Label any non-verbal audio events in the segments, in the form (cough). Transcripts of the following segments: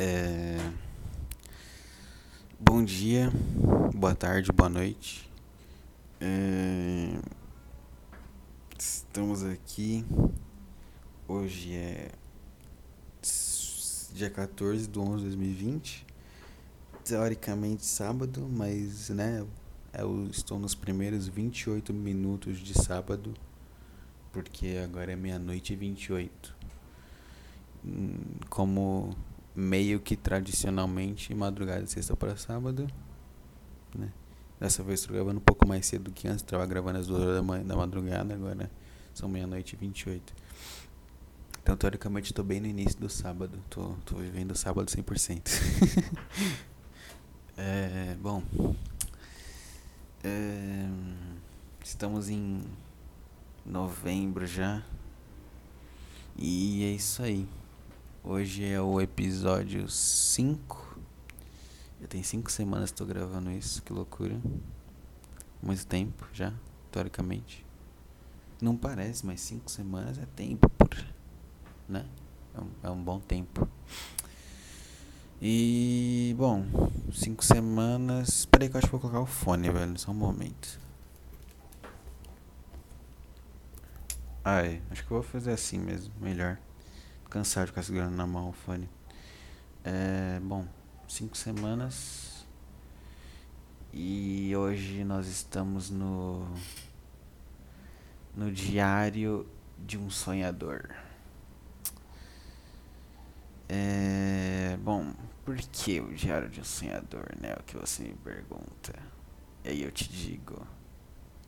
É... Bom dia, boa tarde, boa noite. É... Estamos aqui. Hoje é dia 14 de 11 de 2020. Teoricamente sábado, mas né, eu estou nos primeiros 28 minutos de sábado, porque agora é meia-noite e 28. Hum, como meio que tradicionalmente madrugada de sexta para sábado, né? Dessa vez estou gravando um pouco mais cedo do que antes, estava gravando às duas horas da, manhã, da madrugada, agora são meia-noite e 28. Então, teoricamente, estou bem no início do sábado, tô vivendo o sábado 100%. (laughs) é, bom, é, estamos em novembro já, e é isso aí. Hoje é o episódio 5. Já tem 5 semanas que estou gravando isso, que loucura. Muito tempo já, teoricamente. Não parece, mas 5 semanas é tempo, por, né? É um, é um bom tempo. E, bom, 5 semanas. Peraí que eu acho que vou colocar o fone, velho, só um momento. Ai, acho que eu vou fazer assim mesmo, melhor cansado de ficar segurando na mão o fone. É, bom, cinco semanas. E hoje nós estamos no no diário de um sonhador. É, bom, por que o diário de um sonhador, né? O que você me pergunta. E aí eu te digo,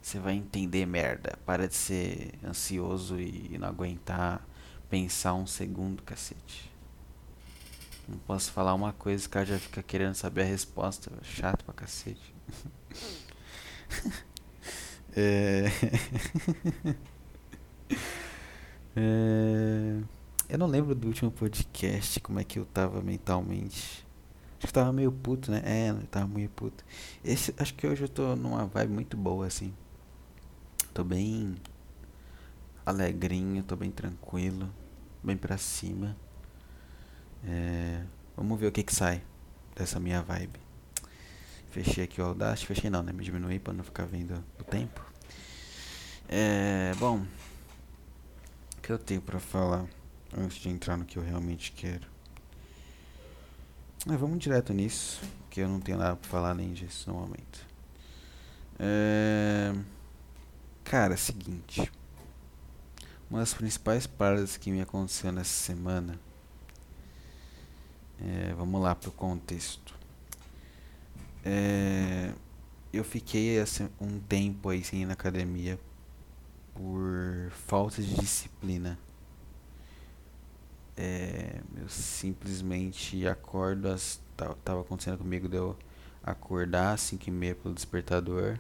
você vai entender merda. Para de ser ansioso e não aguentar pensar um segundo, cacete. Não posso falar uma coisa o cara já fica querendo saber a resposta. Chato pra cacete. (laughs) é... (laughs) é... Eu não lembro do último podcast como é que eu tava mentalmente. Acho que tava meio puto, né? É, eu tava meio puto. Esse, acho que hoje eu tô numa vibe muito boa, assim. Tô bem alegrinho, tô bem tranquilo bem pra cima. É, vamos ver o que que sai dessa minha vibe. Fechei aqui o Audacity, fechei não, né? Me diminui pra não ficar vendo o tempo. É, bom, o que eu tenho pra falar antes de entrar no que eu realmente quero? É, vamos direto nisso, que eu não tenho nada pra falar além disso no momento. É, cara, seguinte. Uma das principais paradas que me aconteceu nessa semana. É, vamos lá pro contexto. É, eu fiquei assim, um tempo aí sem ir na academia por falta de disciplina. É, eu simplesmente acordo, as, tava acontecendo comigo de eu acordar às 5 e meia pelo despertador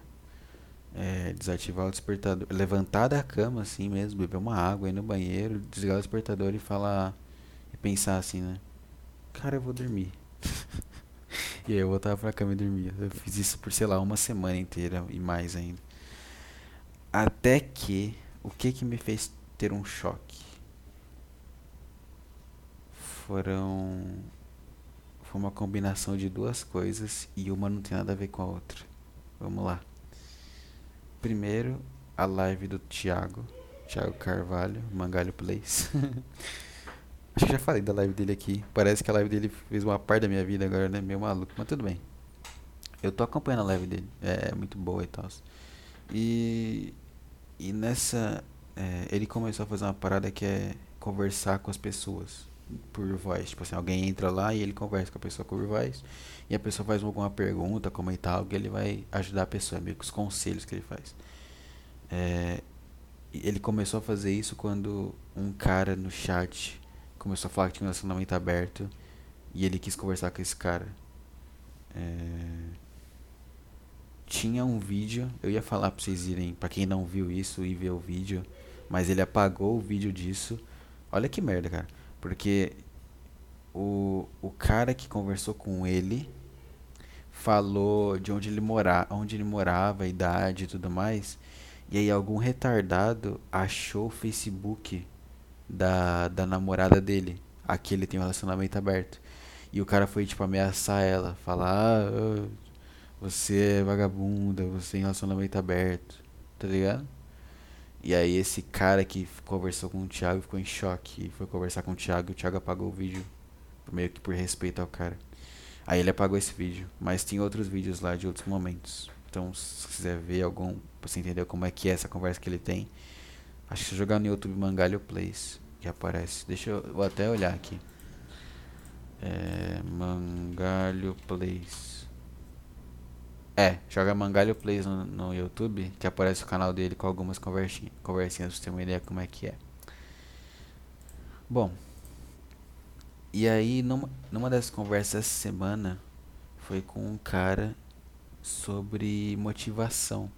é, desativar o despertador, levantar da cama assim mesmo, beber uma água, ir no banheiro, desligar o despertador e falar e pensar assim, né? Cara, eu vou dormir. (laughs) e aí eu voltava pra cama e dormia. Eu fiz isso por, sei lá, uma semana inteira e mais ainda. Até que o que que me fez ter um choque? Foram foi uma combinação de duas coisas e uma não tem nada a ver com a outra. Vamos lá. Primeiro, a live do Thiago, Thiago Carvalho, Mangalho Place. (laughs) Acho que já falei da live dele aqui. Parece que a live dele fez uma parte da minha vida agora, né? Meio maluco, mas tudo bem. Eu tô acompanhando a live dele. É muito boa e tal. E, e nessa. É, ele começou a fazer uma parada que é conversar com as pessoas por voz. Tipo assim, alguém entra lá e ele conversa com a pessoa por voz. E a pessoa faz alguma pergunta, comentar algo, ele vai ajudar a pessoa, meio que os conselhos que ele faz. É, ele começou a fazer isso quando um cara no chat começou a falar que tinha um relacionamento aberto e ele quis conversar com esse cara. É, tinha um vídeo, eu ia falar pra vocês irem, pra quem não viu isso, e ver o vídeo, mas ele apagou o vídeo disso. Olha que merda, cara. Porque o, o cara que conversou com ele falou de onde ele morava, onde ele morava, a idade e tudo mais. E aí algum retardado achou o Facebook da, da namorada dele. Aqui ele tem um relacionamento aberto. E o cara foi, tipo, ameaçar ela. Falar, ah, você é vagabunda, você tem relacionamento aberto. Tá ligado? E aí esse cara que conversou com o Thiago ficou em choque. E foi conversar com o Thiago e o Thiago apagou o vídeo. Meio que por respeito ao cara. Aí ele apagou esse vídeo. Mas tem outros vídeos lá de outros momentos. Então se quiser ver algum, pra você entender como é que é essa conversa que ele tem. Acho que se jogar no YouTube Mangalho Plays que aparece. Deixa eu vou até olhar aqui. É, Mangalho Plays. É, joga Mangalho Plays no, no, YouTube, que aparece o canal dele com algumas conversinhas, conversinhas pra você ter uma ideia como é que é. Bom, e aí numa, numa dessas conversas essa semana foi com um cara sobre motivação.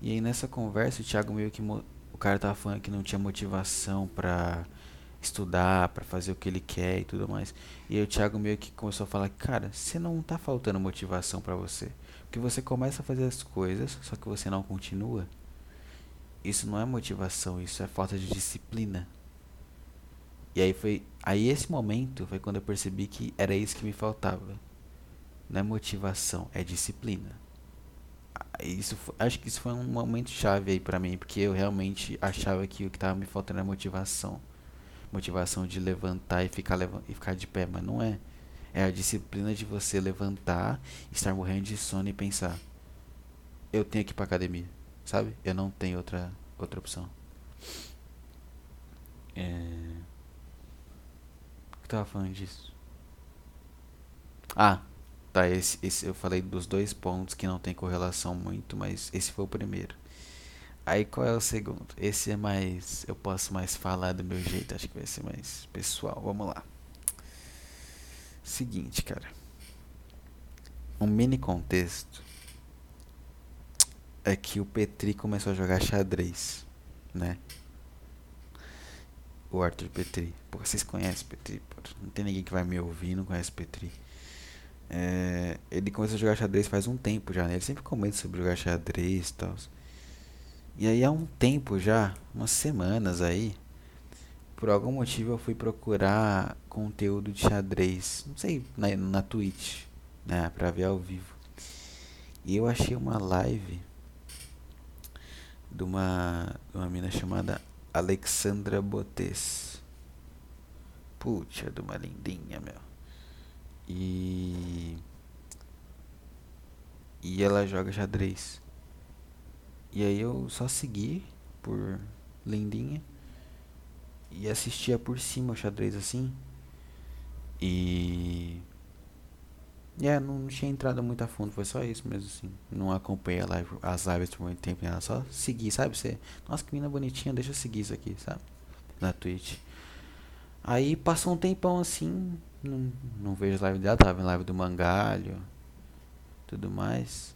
E aí nessa conversa o Thiago meio que o cara tava falando que não tinha motivação pra estudar, para fazer o que ele quer e tudo mais. E aí o Thiago meio que começou a falar, cara, você não tá faltando motivação para você. Porque você começa a fazer as coisas, só que você não continua. Isso não é motivação, isso é falta de disciplina. E aí foi, aí esse momento foi quando eu percebi que era isso que me faltava. Não é motivação, é disciplina. Isso, acho que isso foi um momento chave aí para mim, porque eu realmente achava que o que tava me faltando era motivação motivação de levantar e ficar, e ficar de pé, mas não é. É a disciplina de você levantar, estar morrendo de sono e pensar: eu tenho que ir pra academia, sabe? Eu não tenho outra, outra opção. É... O que tava falando disso? Ah, tá. Esse, esse eu falei dos dois pontos que não tem correlação muito, mas esse foi o primeiro. Aí qual é o segundo? Esse é mais. Eu posso mais falar do meu jeito, acho que vai ser mais pessoal. Vamos lá. Seguinte, cara. Um mini contexto é que o Petri começou a jogar xadrez, né? O Arthur Petri. Pô, vocês conhecem Petri? Pô, não tem ninguém que vai me ouvir não conhece Petri. É, ele começou a jogar xadrez faz um tempo já, né? Ele sempre comenta sobre jogar xadrez e tal. E aí há um tempo já, umas semanas aí, por algum motivo eu fui procurar conteúdo de xadrez, não sei, na, na Twitch, né, pra ver ao vivo. E eu achei uma live de uma, de uma mina chamada Alexandra Botes. Puxa, de uma lindinha, meu. E. E ela joga xadrez. E aí eu só segui por lindinha e assistia por cima o xadrez assim. E. É, não tinha entrado muito a fundo, foi só isso mesmo assim. Não acompanhei live, as lives por muito tempo, nada, só seguir, sabe? Você, nossa, que menina bonitinha, deixa eu seguir isso aqui, sabe? Na Twitch. Aí passou um tempão assim, não, não vejo live dela, tava em live do Mangalho, tudo mais.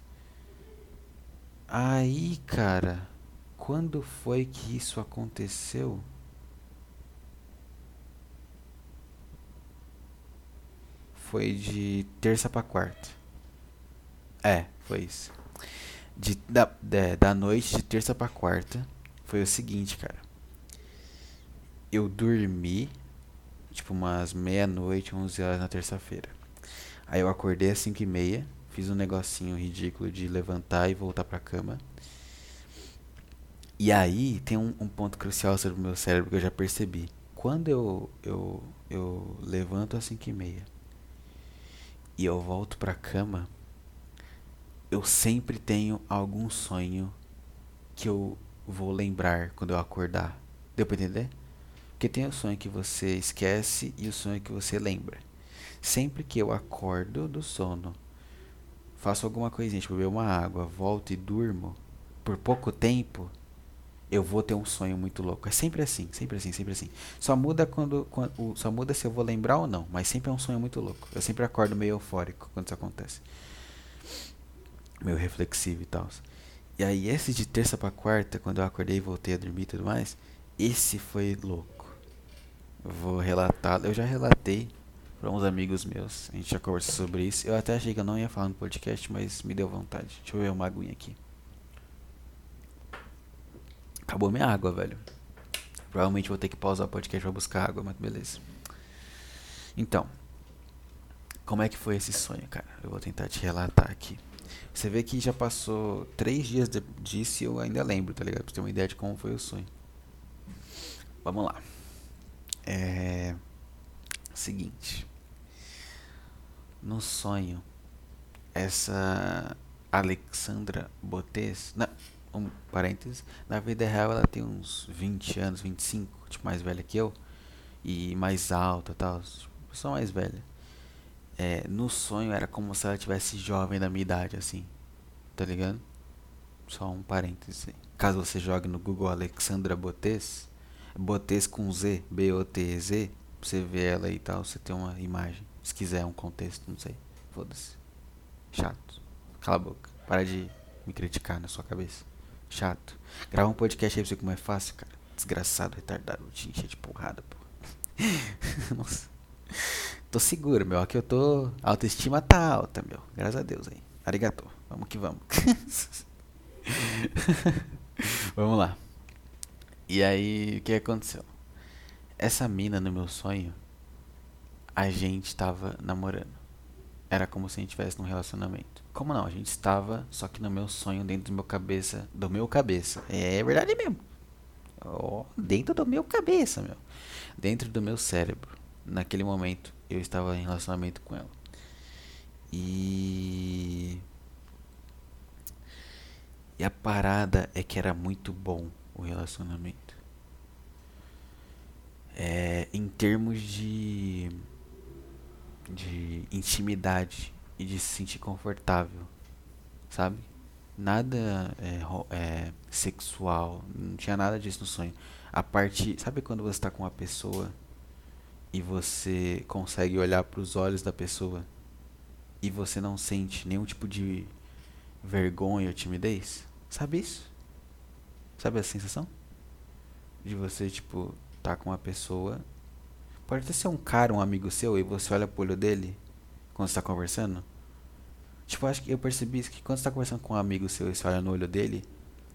Aí, cara, quando foi que isso aconteceu? Foi de terça para quarta. É, foi isso. De, da, de, da noite de terça para quarta foi o seguinte, cara. Eu dormi, tipo, umas meia-noite, 11 horas na terça-feira. Aí eu acordei às 5 e meia Fiz um negocinho ridículo de levantar e voltar pra cama. E aí tem um, um ponto crucial sobre o meu cérebro que eu já percebi. Quando eu, eu, eu levanto às 5 e meia e eu volto pra cama, eu sempre tenho algum sonho que eu vou lembrar quando eu acordar. Deu pra entender? Porque tem o sonho que você esquece e o sonho que você lembra. Sempre que eu acordo do sono faço alguma coisinha, tipo beber uma água, volto e durmo por pouco tempo, eu vou ter um sonho muito louco. É sempre assim, sempre assim, sempre assim. Só muda quando, quando só muda se eu vou lembrar ou não, mas sempre é um sonho muito louco. Eu sempre acordo meio eufórico quando isso acontece. Meio reflexivo e tal. E aí esse de terça para quarta, quando eu acordei e voltei a dormir e tudo mais, esse foi louco. vou relatar, eu já relatei para uns amigos meus. A gente já conversou sobre isso. Eu até achei que eu não ia falar no podcast, mas me deu vontade. Deixa eu ver uma aguinha aqui. Acabou minha água, velho. Provavelmente vou ter que pausar o podcast pra buscar água, mas beleza. Então, Como é que foi esse sonho, cara? Eu vou tentar te relatar aqui. Você vê que já passou três dias de, disso e eu ainda lembro, tá ligado? Pra ter uma ideia de como foi o sonho. Vamos lá. É. Seguinte. No sonho, essa Alexandra Botes. Não, um parênteses. Na vida real ela tem uns 20 anos, 25, tipo, mais velha que eu. E mais alta tal. Tipo, pessoa mais velha. É, no sonho era como se ela tivesse jovem da minha idade, assim. Tá ligado? Só um parênteses. Caso você jogue no Google Alexandra Botes, Botes com Z, B-O-T-E-Z, você vê ela e tal, você tem uma imagem. Se quiser um contexto, não sei. Foda-se. Chato. Cala a boca. Para de me criticar na sua cabeça. Chato. Grava um podcast aí pra você como é fácil, cara. Desgraçado, retardado, te encher de porrada, pô. (laughs) Nossa. Tô seguro, meu. Aqui eu tô. A autoestima tá alta, meu. Graças a Deus aí. Arigato. Vamos que vamos. (laughs) vamos lá. E aí, o que aconteceu? Essa mina no meu sonho, a gente tava namorando. Era como se a gente estivesse num relacionamento. Como não? A gente estava, só que no meu sonho, dentro do meu cabeça. Do meu cabeça. É verdade mesmo. Oh, dentro do meu cabeça, meu. Dentro do meu cérebro. Naquele momento, eu estava em relacionamento com ela. E. E a parada é que era muito bom o relacionamento. É, em termos de de intimidade e de se sentir confortável, sabe? Nada é, é, sexual, não tinha nada disso no sonho. A parte, sabe quando você está com uma pessoa e você consegue olhar para os olhos da pessoa e você não sente nenhum tipo de vergonha ou timidez? Sabe isso? Sabe a sensação? De você, tipo, tá com uma pessoa Pode até ser um cara, um amigo seu, e você olha pro olho dele quando você tá conversando. Tipo, acho que eu percebi isso, que quando você tá conversando com um amigo seu e você olha no olho dele,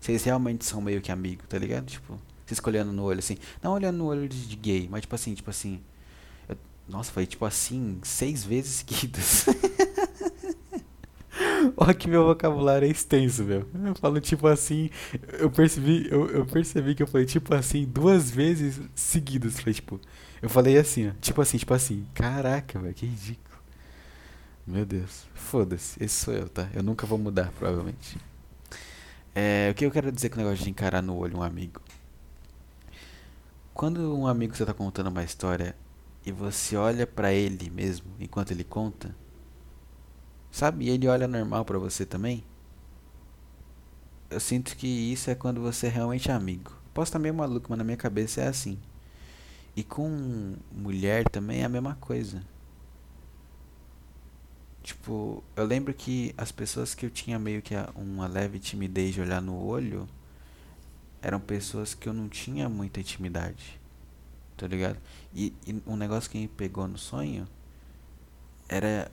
vocês realmente são meio que amigos, tá ligado? Tipo, vocês olhando no olho assim. Não olhando no olho de, de gay, mas tipo assim, tipo assim. Eu, nossa, foi tipo assim, seis vezes (laughs) seguidas. (laughs) Olha que meu vocabulário é extenso, meu. Eu falo tipo assim, eu percebi, eu, eu percebi que eu falei tipo assim duas vezes seguidas. Falei tipo, eu falei assim, ó, tipo assim, tipo assim. Caraca, velho, que ridículo. Meu Deus, foda-se, esse sou eu, tá? Eu nunca vou mudar, provavelmente. É, o que eu quero dizer com o negócio de encarar no olho um amigo? Quando um amigo você tá contando uma história e você olha para ele mesmo enquanto ele conta, sabe? E ele olha normal para você também. Eu sinto que isso é quando você é realmente amigo. Posso estar meio maluco, mas na minha cabeça é assim. E com mulher também é a mesma coisa. Tipo, eu lembro que as pessoas que eu tinha meio que uma leve timidez de olhar no olho eram pessoas que eu não tinha muita intimidade. Tá ligado? E, e um negócio que me pegou no sonho era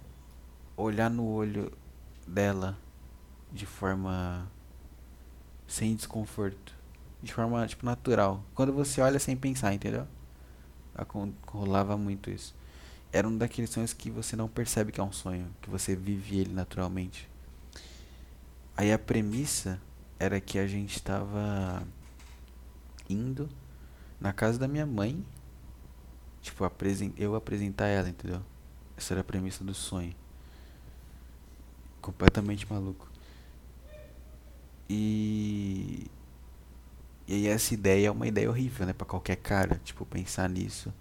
olhar no olho dela de forma sem desconforto, de forma tipo natural. Quando você olha sem pensar, entendeu? Rolava muito isso. Era um daqueles sonhos que você não percebe que é um sonho, que você vive ele naturalmente. Aí a premissa era que a gente estava indo na casa da minha mãe, tipo, eu apresentar ela, entendeu? Essa era a premissa do sonho. Completamente maluco. E e aí essa ideia é uma ideia horrível, né, para qualquer cara, tipo, pensar nisso.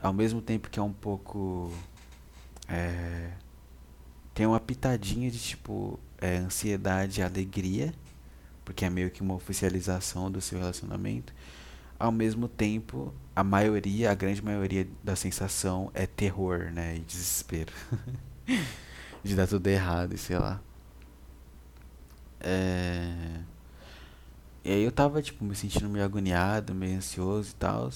Ao mesmo tempo que é um pouco é, tem uma pitadinha de tipo é, ansiedade e alegria, porque é meio que uma oficialização do seu relacionamento. Ao mesmo tempo, a maioria, a grande maioria da sensação é terror, né, e desespero. (laughs) de dar tudo errado e sei lá. É e aí eu tava, tipo, me sentindo meio agoniado, meio ansioso e tal.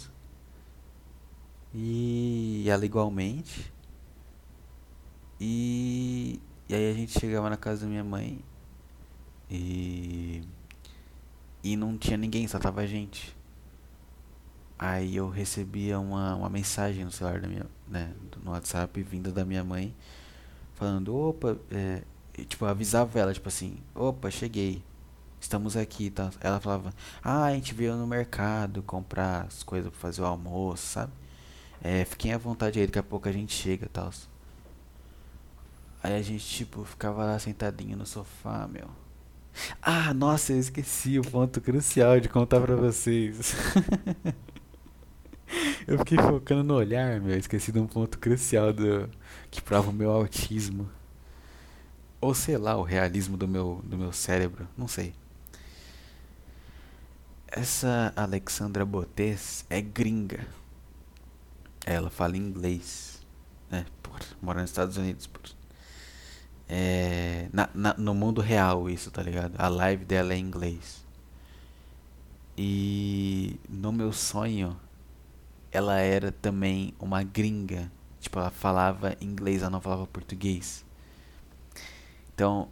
E ela igualmente. E, e aí a gente chegava na casa da minha mãe e e não tinha ninguém, só tava a gente. Aí eu recebia uma, uma mensagem no celular da minha, né, no WhatsApp vinda da minha mãe falando, opa, é, tipo, avisava ela, tipo assim, opa, cheguei, estamos aqui, tá? Ela falava, ah, a gente veio no mercado comprar as coisas pra fazer o almoço, sabe? É, fiquem à vontade aí, daqui a pouco a gente chega, tal. Aí a gente, tipo, ficava lá sentadinho no sofá, meu. Ah, nossa, eu esqueci o ponto crucial de contar pra vocês. (laughs) eu fiquei focando no olhar, meu. Esqueci de um ponto crucial do que prova o meu autismo. Ou sei lá, o realismo do meu, do meu cérebro. Não sei. Essa Alexandra Botes é gringa. Ela fala inglês. Né? Mora nos Estados Unidos. É, na, na, no mundo real isso, tá ligado? A live dela é em inglês. E no meu sonho, ela era também uma gringa. Tipo, ela falava inglês, ela não falava português. Então,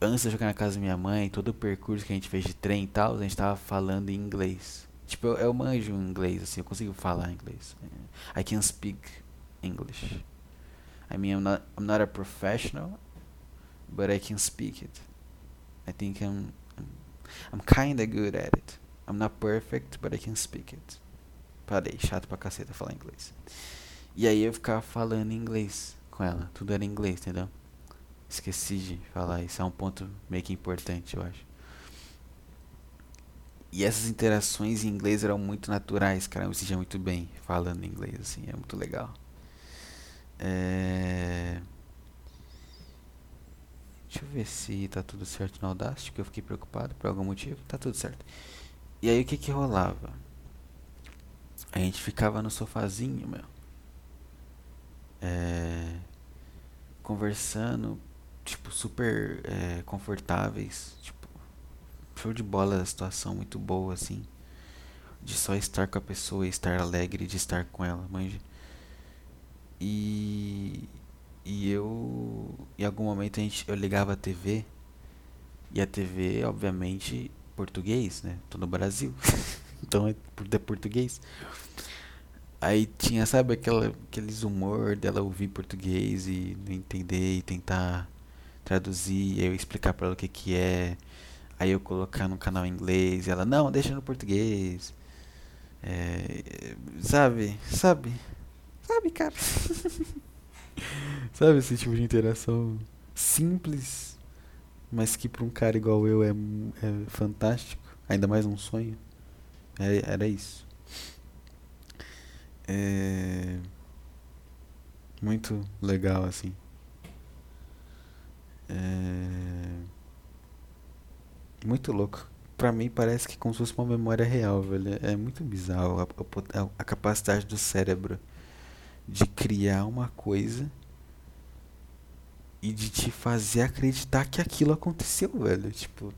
antes de jogar na casa da minha mãe, todo o percurso que a gente fez de trem e tal, a gente tava falando em inglês. Tipo, eu, eu manjo inglês, assim, eu consigo falar inglês. I can speak English. I mean, I'm not, I'm not a professional, but I can speak it. I think I'm I'm, I'm kinda good at it. I'm not perfect, but I can speak it. Parei, chato pra caceta falar inglês. E aí eu ficava falando inglês com ela. Tudo era inglês, entendeu? Esqueci de falar, isso é um ponto meio que importante, eu acho. E essas interações em inglês eram muito naturais, cara. Eu me sentia muito bem falando inglês, assim, é muito legal. É... Deixa eu ver se tá tudo certo no Audacity, que eu fiquei preocupado por algum motivo. Tá tudo certo. E aí o que que rolava? A gente ficava no sofazinho, meu. É, conversando, tipo, super é, confortáveis. Tipo, show de bola situação, muito boa, assim. De só estar com a pessoa e estar alegre de estar com ela, manja. E e eu, em algum momento a gente, eu ligava a TV e a TV, obviamente, português, né? Tô no Brasil, (laughs) então é de português. Aí tinha, sabe, aquela, aqueles humor dela ouvir português e não entender e tentar traduzir, eu explicar para ela o que que é. Aí eu colocar no canal em inglês e ela, não, deixa no português. É, sabe, sabe, sabe, cara. (laughs) Sabe esse tipo de interação simples, mas que para um cara igual eu é, é fantástico, ainda mais um sonho. É, era isso. É muito legal assim. É muito louco. Pra mim parece que como se fosse uma memória real, velho. É muito bizarro a, a, a capacidade do cérebro de criar uma coisa e de te fazer acreditar que aquilo aconteceu, velho. Tipo,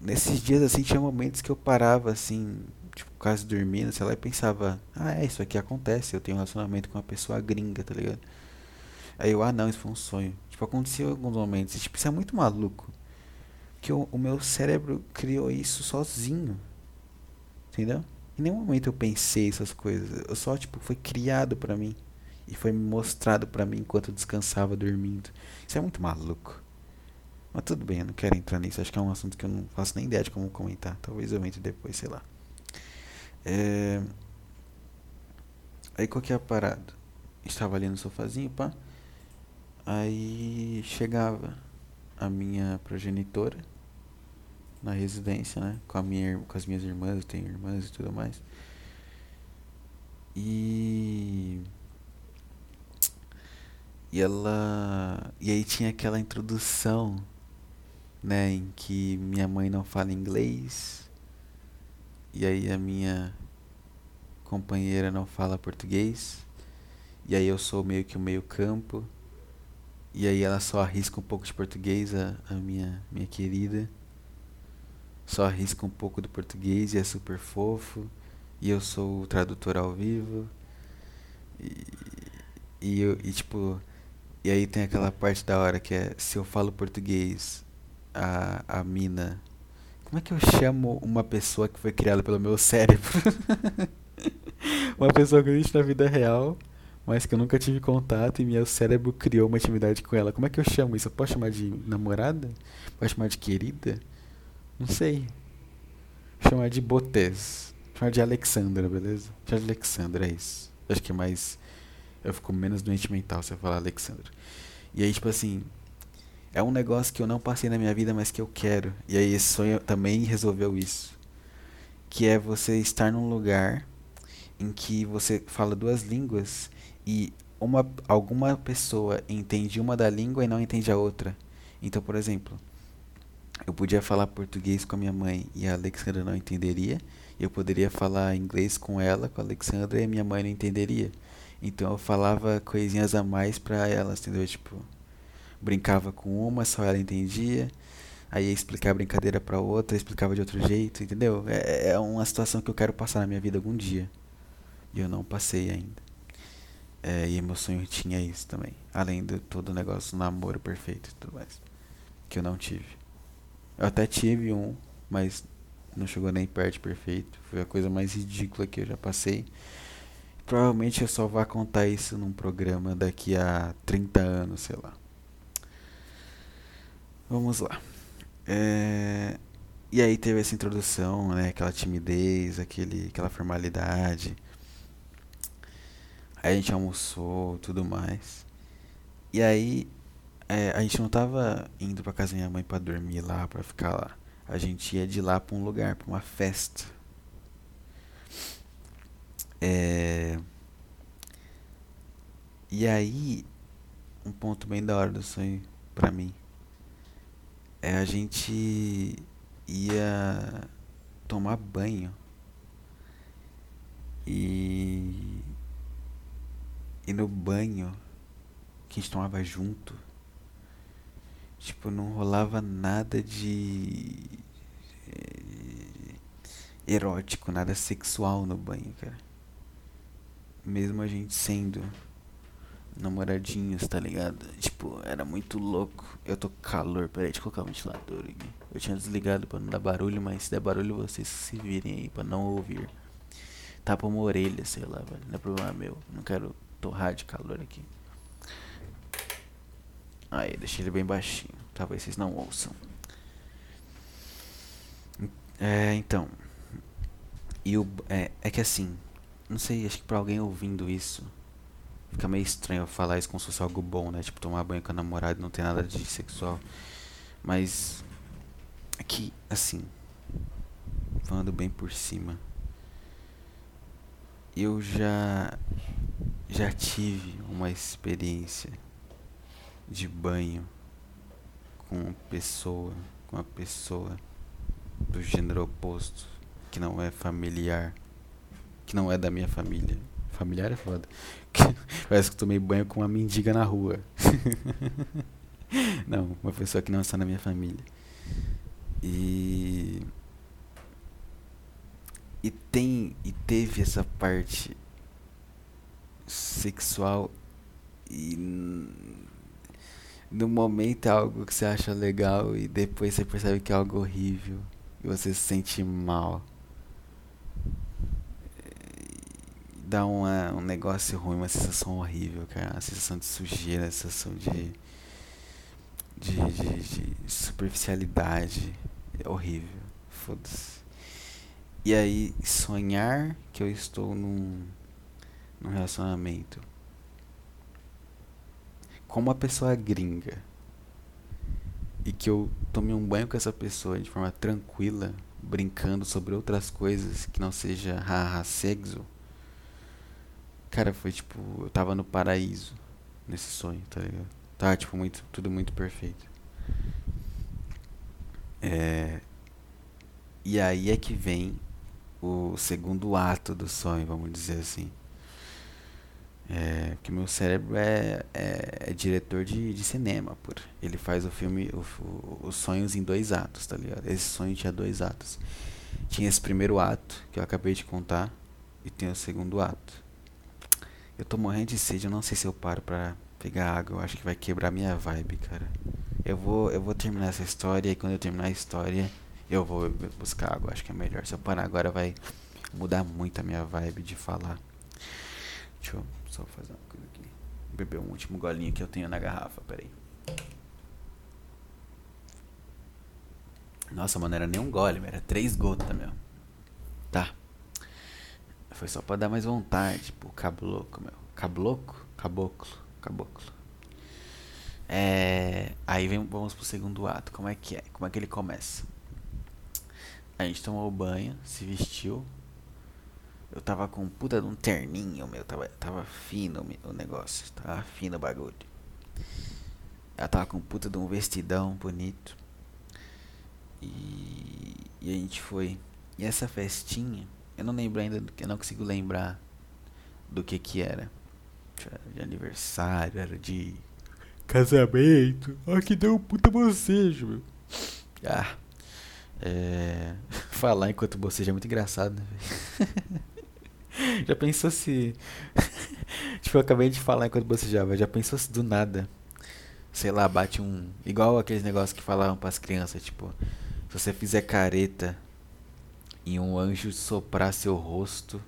nesses dias assim tinha momentos que eu parava assim, tipo, quase dormindo, sei lá, e pensava, ah, é, isso aqui acontece, eu tenho um relacionamento com uma pessoa gringa, tá ligado? Aí eu, ah não, isso foi um sonho. Tipo, aconteceu em alguns momentos, tipo, isso é muito maluco. Que o, o meu cérebro criou isso sozinho. Entendeu? Em nenhum momento eu pensei essas coisas. Eu só, tipo, foi criado para mim. E foi mostrado para mim enquanto eu descansava dormindo. Isso é muito maluco. Mas tudo bem, eu não quero entrar nisso. Acho que é um assunto que eu não faço nem ideia de como comentar. Talvez eu entre depois, sei lá. É... Aí qual que é a parada? Estava ali no sofazinho, pá. Aí chegava a minha progenitora na residência, né? Com, a minha, com as minhas irmãs, eu tenho irmãs e tudo mais. E. E ela. E aí tinha aquela introdução, né? Em que minha mãe não fala inglês. E aí a minha companheira não fala português. E aí eu sou meio que o meio campo. E aí ela só arrisca um pouco de português, a, a minha, minha querida só arrisca um pouco do português e é super fofo. E eu sou o tradutor ao vivo. E, e, e tipo. E aí tem aquela parte da hora que é se eu falo português, a, a mina. Como é que eu chamo uma pessoa que foi criada pelo meu cérebro? (laughs) uma pessoa que existe na vida real, mas que eu nunca tive contato e meu cérebro criou uma intimidade com ela. Como é que eu chamo isso? Eu posso chamar de namorada? Posso chamar de querida? Não sei. Chamar de Botez. Chamar de Alexandra, beleza? Chamar de Alexandra, é isso. Acho que é mais. Eu fico menos doente mental se eu falar Alexandra. E aí, tipo assim. É um negócio que eu não passei na minha vida, mas que eu quero. E aí, esse sonho também resolveu isso. Que é você estar num lugar em que você fala duas línguas e uma, alguma pessoa entende uma da língua e não entende a outra. Então, por exemplo, eu podia falar português com a minha mãe e a Alexandra não entenderia. Eu poderia falar inglês com ela, com a Alexandra, e a minha mãe não entenderia. Então eu falava coisinhas a mais pra elas, entendeu? Tipo, brincava com uma, só ela entendia. Aí ia explicar a brincadeira pra outra, explicava de outro jeito, entendeu? É, é uma situação que eu quero passar na minha vida algum dia. E eu não passei ainda. É, e meu sonho tinha isso também. Além de todo o negócio namoro perfeito e tudo mais. Que eu não tive. Eu até tive um, mas não chegou nem perto perfeito. Foi a coisa mais ridícula que eu já passei. Provavelmente eu só vou contar isso num programa daqui a 30 anos, sei lá. Vamos lá. É... E aí teve essa introdução, né? Aquela timidez, aquele, aquela formalidade. Aí a gente almoçou, tudo mais. E aí é, a gente não tava indo pra casa da minha mãe pra dormir lá, pra ficar lá. A gente ia de lá pra um lugar, pra uma festa. É... E aí, um ponto bem da hora do sonho pra mim é a gente ia tomar banho e e no banho que a gente tomava junto, tipo, não rolava nada de eh, erótico, nada sexual no banho, cara. Mesmo a gente sendo namoradinhos, tá ligado? Tipo, era muito louco. Eu tô com calor, peraí, deixa eu colocar o ventilador aqui. Eu tinha desligado pra não dar barulho, mas se der barulho vocês se virem aí pra não ouvir. Tapa uma orelha, sei lá, velho. Não é problema meu. Não quero torrar de calor aqui. Aí, deixei ele bem baixinho. Talvez vocês não ouçam. É, então. E o, é, é que assim. Não sei, acho que pra alguém ouvindo isso. Fica meio estranho eu falar isso como se fosse algo bom, né? Tipo, tomar banho com a namorada não tem nada de sexual. Mas. É que, assim. Falando bem por cima. Eu já já tive uma experiência de banho com pessoa, com uma pessoa do gênero oposto, que não é familiar, que não é da minha família. Familiar é foda. (laughs) Parece que tomei banho com uma mendiga na rua. (laughs) não, uma pessoa que não está na minha família. E e tem e teve essa parte sexual e no momento é algo que você acha legal e depois você percebe que é algo horrível e você se sente mal. Dá uma, um negócio ruim, uma sensação horrível, cara. Uma sensação de sujeira, uma sensação de, de, de, de superficialidade. É horrível. Foda-se. E aí, sonhar que eu estou num no relacionamento com uma pessoa gringa e que eu tomei um banho com essa pessoa de forma tranquila, brincando sobre outras coisas que não seja haha sexo, cara, foi tipo, eu tava no paraíso nesse sonho, tá ligado? Tá, tipo, muito, tudo muito perfeito. É, e aí é que vem o segundo ato do sonho, vamos dizer assim. É, que meu cérebro é, é, é diretor de, de, cinema, por. Ele faz o filme, o, o, os sonhos em dois atos, tá ligado? Esse sonho tinha dois atos. Tinha esse primeiro ato, que eu acabei de contar, e tem o segundo ato. Eu tô morrendo de sede, eu não sei se eu paro pra pegar água, eu acho que vai quebrar minha vibe, cara. Eu vou, eu vou terminar essa história, e quando eu terminar a história, eu vou buscar água, acho que é melhor. Se eu parar agora, vai mudar muito a minha vibe de falar. Deixa eu só fazer uma coisa aqui. Beber um último golinho que eu tenho na garrafa, peraí. Nossa, mano, era nem um gole, era três gotas, meu. Tá. Foi só pra dar mais vontade, tipo, cabloco, meu. Cabloco? Caboclo. Caboclo. É. Aí vem, vamos pro segundo ato. Como é que é? Como é que ele começa? A gente tomou banho, se vestiu. Eu tava com puta de um terninho, meu. Tava, tava fino o negócio. Tava fino o bagulho. Ela tava com puta de um vestidão bonito. E, e a gente foi. E essa festinha, eu não lembro ainda, eu não consigo lembrar do que que era. Era de aniversário, era de casamento. Ah, que deu um puta bocejo, meu. Ah, é... (laughs) Falar enquanto boceja é muito engraçado, né, (laughs) (laughs) Já pensou se... (laughs) tipo, eu acabei de falar enquanto bocejava. Já pensou se do nada... Sei lá, bate um... Igual aqueles negócios que falavam pras crianças, tipo... Se você fizer careta e um anjo soprar seu rosto,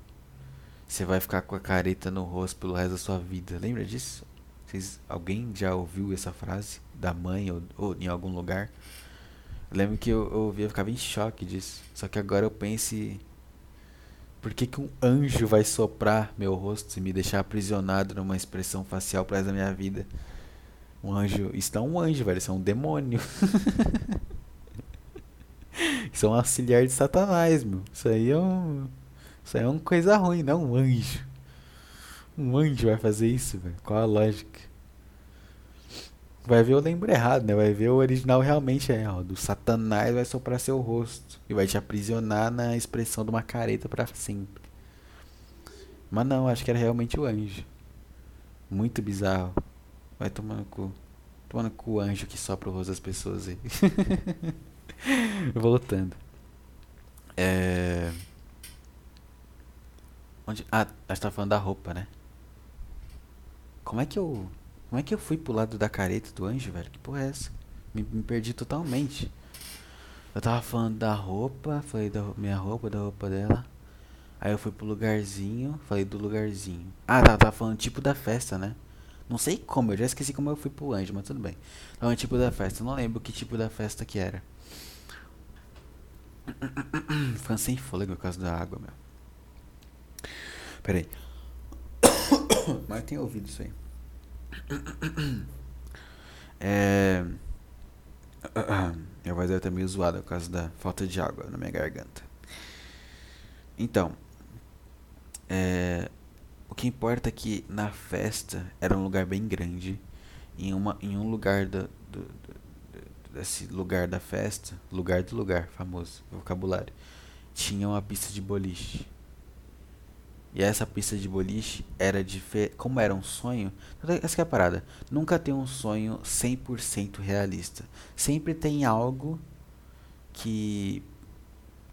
você vai ficar com a careta no rosto pelo resto da sua vida. Lembra disso? Vocês, alguém já ouviu essa frase da mãe ou, ou em algum lugar? Eu lembro que eu, eu ouvia, eu ficava em choque disso. Só que agora eu penso por que, que um anjo vai soprar meu rosto e me deixar aprisionado numa expressão facial para da minha vida? Um anjo. Isso não é um anjo, velho. Isso é um demônio. (laughs) Isso é um auxiliar de Satanás, meu. Isso aí é um. Isso aí é uma coisa ruim, não um anjo. Um anjo vai fazer isso, velho. Qual a lógica? Vai ver, eu lembro errado, né? Vai ver o original realmente é, ó. Do Satanás vai soprar seu rosto. E vai te aprisionar na expressão de uma careta para sempre. Mas não, acho que era realmente o anjo. Muito bizarro. Vai tomar no cu. Tomando cu o anjo que sopra o rosto das pessoas aí. (laughs) Voltando. É. Onde. Ah, a gente tá falando da roupa, né? Como é que eu. Como é que eu fui pro lado da careta do anjo, velho? Que porra é essa? Me, me perdi totalmente. Eu tava falando da roupa, falei da minha roupa, da roupa dela. Aí eu fui pro lugarzinho, falei do lugarzinho. Ah, tá, tava falando tipo da festa, né? Não sei como, eu já esqueci como eu fui pro anjo, mas tudo bem. Tava tipo da festa, eu não lembro que tipo da festa que era. (coughs) Ficando sem fôlego por causa da água, meu. Pera aí. (coughs) Mas tem ouvido isso aí. (coughs) É. (coughs) Minha voz deve estar meio zoada por causa da falta de água na minha garganta. Então. É. O que importa é que na festa era um lugar bem grande. Em, uma, em um lugar do, do esse lugar da festa, lugar do lugar, famoso, vocabulário, tinha uma pista de boliche. E essa pista de boliche era de fe... como era um sonho, essa é a parada. Nunca tem um sonho 100% realista. Sempre tem algo que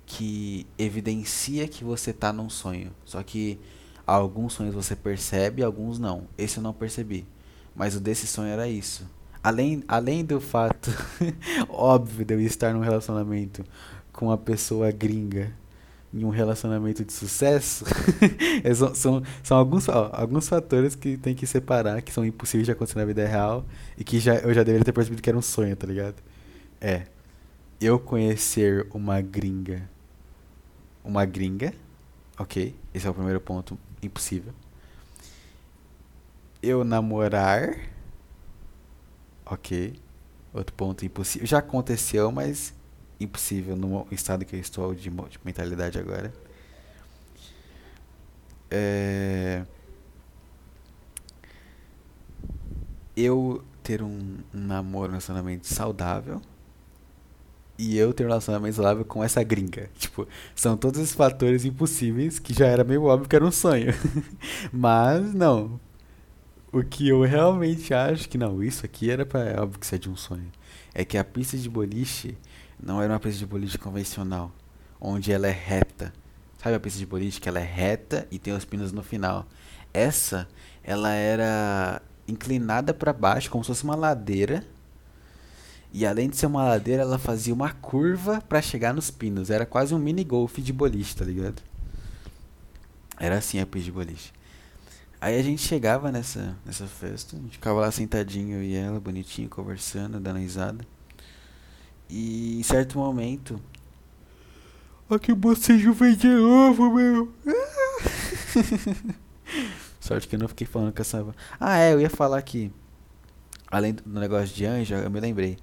que evidencia que você tá num sonho. Só que alguns sonhos você percebe, alguns não. Esse eu não percebi. Mas o desse sonho era isso além, além do fato (laughs) óbvio de eu estar num relacionamento com uma pessoa gringa em um relacionamento de sucesso, (laughs) é, são, são, são alguns, ó, alguns fatores que tem que separar, que são impossíveis de acontecer na vida real e que já, eu já deveria ter percebido que era um sonho, tá ligado? É, eu conhecer uma gringa, uma gringa, ok, esse é o primeiro ponto impossível. Eu namorar Ok. Outro ponto impossível. Já aconteceu, mas impossível no estado que eu estou de, de mentalidade agora. É... Eu ter um, namoro, um relacionamento saudável e eu ter um relacionamento saudável com essa gringa. Tipo, são todos esses fatores impossíveis que já era meio óbvio que era um sonho. (laughs) Mas não, o que eu realmente acho que não, isso aqui era para é óbvio que isso é de um sonho. É que a pista de boliche não era uma pista de boliche convencional, onde ela é reta. Sabe a pista de boliche que ela é reta e tem os pinos no final? Essa, ela era inclinada para baixo, como se fosse uma ladeira. E além de ser uma ladeira, ela fazia uma curva para chegar nos pinos. Era quase um mini golf de boliche, tá ligado? Era assim a pista de boliche. Aí a gente chegava nessa, nessa festa, a gente ficava lá sentadinho e ela, bonitinho, conversando, dando risada. E em certo momento. Ó que o bocejo veio de novo, meu! (laughs) Sorte que eu não fiquei falando com essa. Ah, é, eu ia falar que. Além do negócio de anjo, eu me lembrei.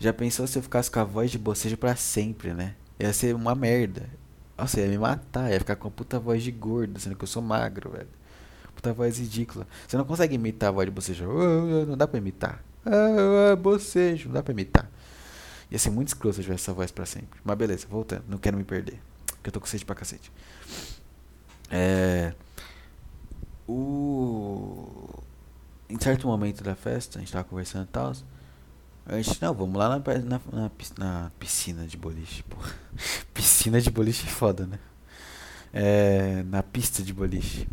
Já pensou se eu ficasse com a voz de bocejo pra sempre, né? Ia ser uma merda. Nossa, ia me matar, ia ficar com a puta voz de gordo, sendo que eu sou magro, velho. Puta voz ridícula. Você não consegue imitar a voz de bocejo. não dá pra imitar. Ah, bocejo, não dá pra imitar. Ia ser muito escroto se eu tivesse essa voz pra sempre. Mas beleza, voltando, não quero me perder. Porque eu tô com sede pra cacete. É. O. Em certo momento da festa, a gente tava conversando e tal. A gente, não, vamos lá na, na, na, na piscina de boliche, pô. (laughs) piscina de boliche é foda, né? É, na pista de boliche.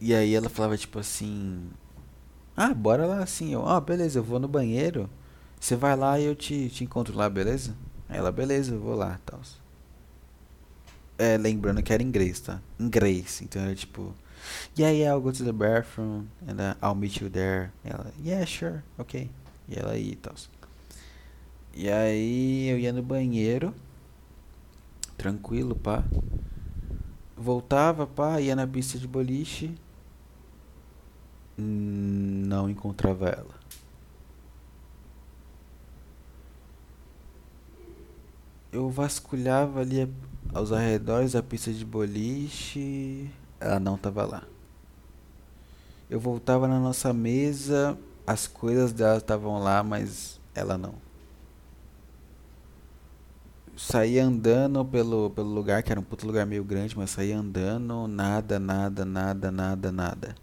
E aí ela falava tipo assim: Ah, bora lá assim. Eu, ah, beleza, eu vou no banheiro. Você vai lá e eu te, te encontro lá, beleza? Aí ela, beleza, eu vou lá tal. É, lembrando que era inglês, tá? Inglês. Então era tipo. Yeah, yeah, I'll go to the bathroom and uh, I'll meet you there. Ela, yeah, sure, ok. E ela ia e tal. E aí eu ia no banheiro. Tranquilo, pá. Voltava, pá, ia na pista de boliche. Não encontrava ela. Eu vasculhava ali aos arredores da pista de boliche. Ela não estava lá. Eu voltava na nossa mesa, as coisas dela estavam lá, mas ela não. Saía andando pelo, pelo lugar, que era um puto lugar meio grande, mas saía andando, nada, nada, nada, nada, nada.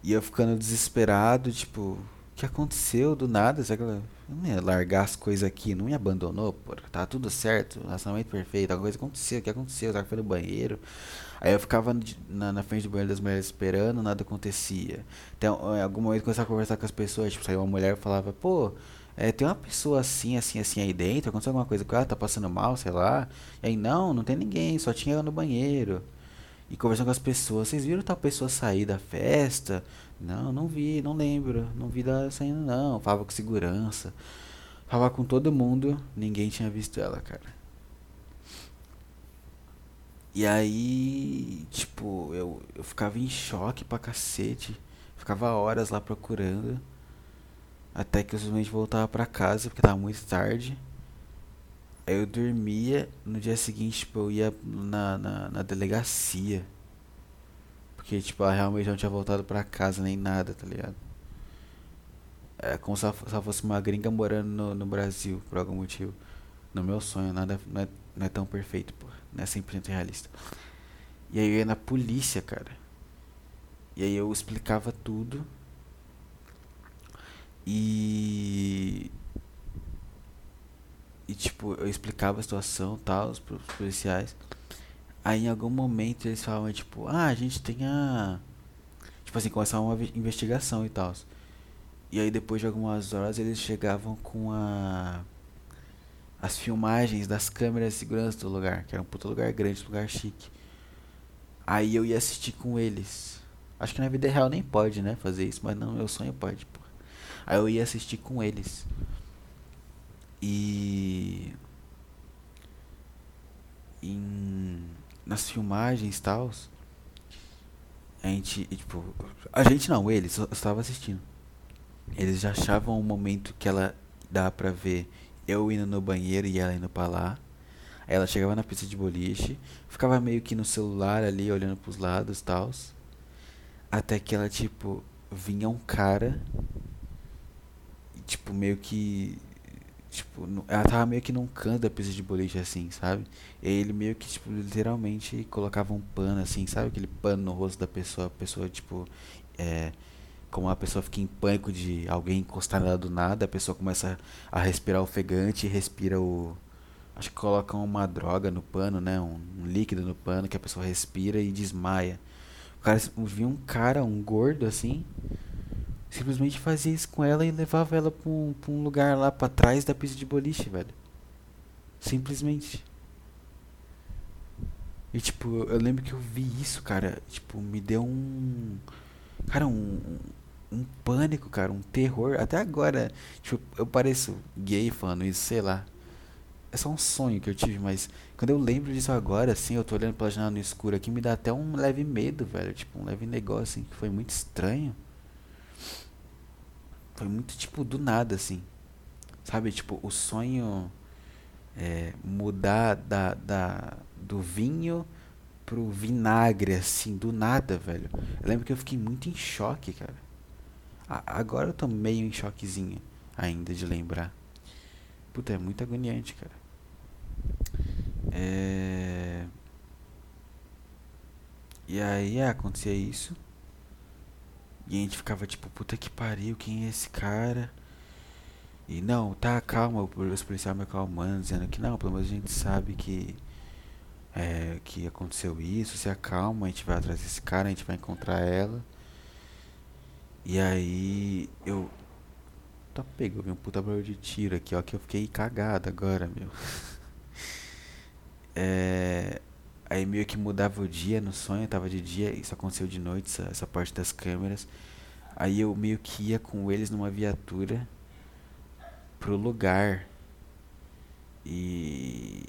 E eu ficando desesperado, tipo, que aconteceu do nada? Será que ela não ia largar as coisas aqui? Não me abandonou? Pô, tá tudo certo, relacionamento perfeito, alguma coisa aconteceu, o que aconteceu? Será que foi no banheiro? Aí eu ficava na, na frente do banheiro das mulheres esperando, nada acontecia. Então, em algum momento eu começava a conversar com as pessoas, tipo, saiu uma mulher e falava, pô, é, tem uma pessoa assim, assim, assim aí dentro, aconteceu alguma coisa com ela, tá passando mal, sei lá. E aí, não, não tem ninguém, só tinha ela no banheiro e conversando com as pessoas. Vocês viram tal pessoa sair da festa? Não, não vi, não lembro. Não vi ela saindo, não. Falava com segurança. Falava com todo mundo. Ninguém tinha visto ela, cara. E aí, tipo, eu, eu ficava em choque pra cacete. Ficava horas lá procurando. Até que eu simplesmente voltava pra casa, porque tava muito tarde. Aí eu dormia, no dia seguinte, tipo, eu ia na, na, na delegacia. Porque, tipo, ela realmente não tinha voltado pra casa nem nada, tá ligado? É como se ela, se ela fosse uma gringa morando no, no Brasil, por algum motivo. No meu sonho, nada não é, não é tão perfeito, pô. Não é 100% realista. E aí eu ia na polícia, cara. E aí eu explicava tudo. E e tipo, eu explicava a situação tal, pros policiais. Aí em algum momento eles falavam, tipo, ah, a gente tem a. Tipo assim, começava uma investigação e tal. E aí depois de algumas horas eles chegavam com a. As filmagens das câmeras de segurança do lugar, que era um puto lugar grande, lugar chique. Aí eu ia assistir com eles. Acho que na vida real nem pode, né, fazer isso, mas não, meu sonho pode, pô. Aí eu ia assistir com eles. E em, nas filmagens e tal, a gente, tipo, a gente não, eles, eu estava assistindo. Eles já achavam o momento que ela dá pra ver eu indo no banheiro e ela indo pra lá. Aí ela chegava na pista de boliche, ficava meio que no celular ali, olhando pros lados e tal. Até que ela, tipo, vinha um cara, tipo, meio que Tipo, ela tava meio que num canto da pista de boliche, assim, sabe? E ele meio que, tipo, literalmente colocava um pano, assim, sabe? Aquele pano no rosto da pessoa. A pessoa, tipo, é. Como a pessoa fica em pânico de alguém encostar nela do nada, a pessoa começa a respirar ofegante respira o. Acho que colocam uma droga no pano, né? Um, um líquido no pano que a pessoa respira e desmaia. O cara viu um cara, um gordo assim, simplesmente fazia isso com ela e levava ela pra um, pra um lugar lá pra trás da pista de boliche, velho. Simplesmente. E tipo, eu lembro que eu vi isso, cara. Tipo, me deu um. Cara, um. Um pânico, cara, um terror. Até agora, tipo, eu pareço gay falando isso, sei lá. É só um sonho que eu tive, mas quando eu lembro disso agora, assim, eu tô olhando pela janela no escuro aqui, me dá até um leve medo, velho. Tipo, um leve negócio, assim, que foi muito estranho. Foi muito, tipo, do nada, assim. Sabe, tipo, o sonho é, mudar da, da, do vinho pro vinagre, assim, do nada, velho. Eu lembro que eu fiquei muito em choque, cara. A, agora eu tô meio em choquezinho ainda de lembrar. Puta, é muito agoniante, cara. É... E aí é, acontecia isso. E a gente ficava tipo, puta que pariu, quem é esse cara? E não, tá, calma, os policiais me acalmando, dizendo que não, pelo menos a gente sabe que é, que aconteceu isso, se acalma, a gente vai atrás desse cara, a gente vai encontrar ela. E aí eu. Tá pegou, um puta barulho de tiro aqui, ó, que eu fiquei cagado agora, meu. (laughs) É, aí meio que mudava o dia no sonho, tava de dia, isso aconteceu de noite, essa, essa parte das câmeras. Aí eu meio que ia com eles numa viatura pro lugar. E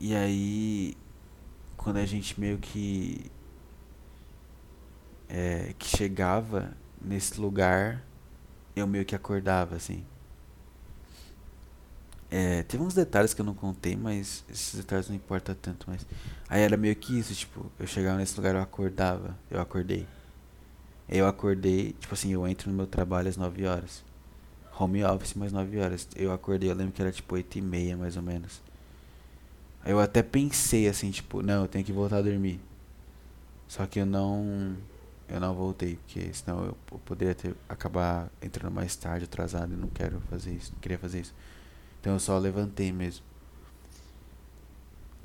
e aí quando a gente meio que é, que chegava nesse lugar, eu meio que acordava assim. É, teve uns detalhes que eu não contei, mas esses detalhes não importam tanto, mas. Aí era meio que isso, tipo, eu chegava nesse lugar, eu acordava, eu acordei. Eu acordei, tipo assim, eu entro no meu trabalho às 9 horas. Home office mais 9 horas. Eu acordei, eu lembro que era tipo 8 e meia mais ou menos. Eu até pensei assim, tipo, não, eu tenho que voltar a dormir. Só que eu não. Eu não voltei, porque senão eu poderia ter acabar entrando mais tarde, atrasado, e não quero fazer isso, não queria fazer isso. Então eu só levantei mesmo.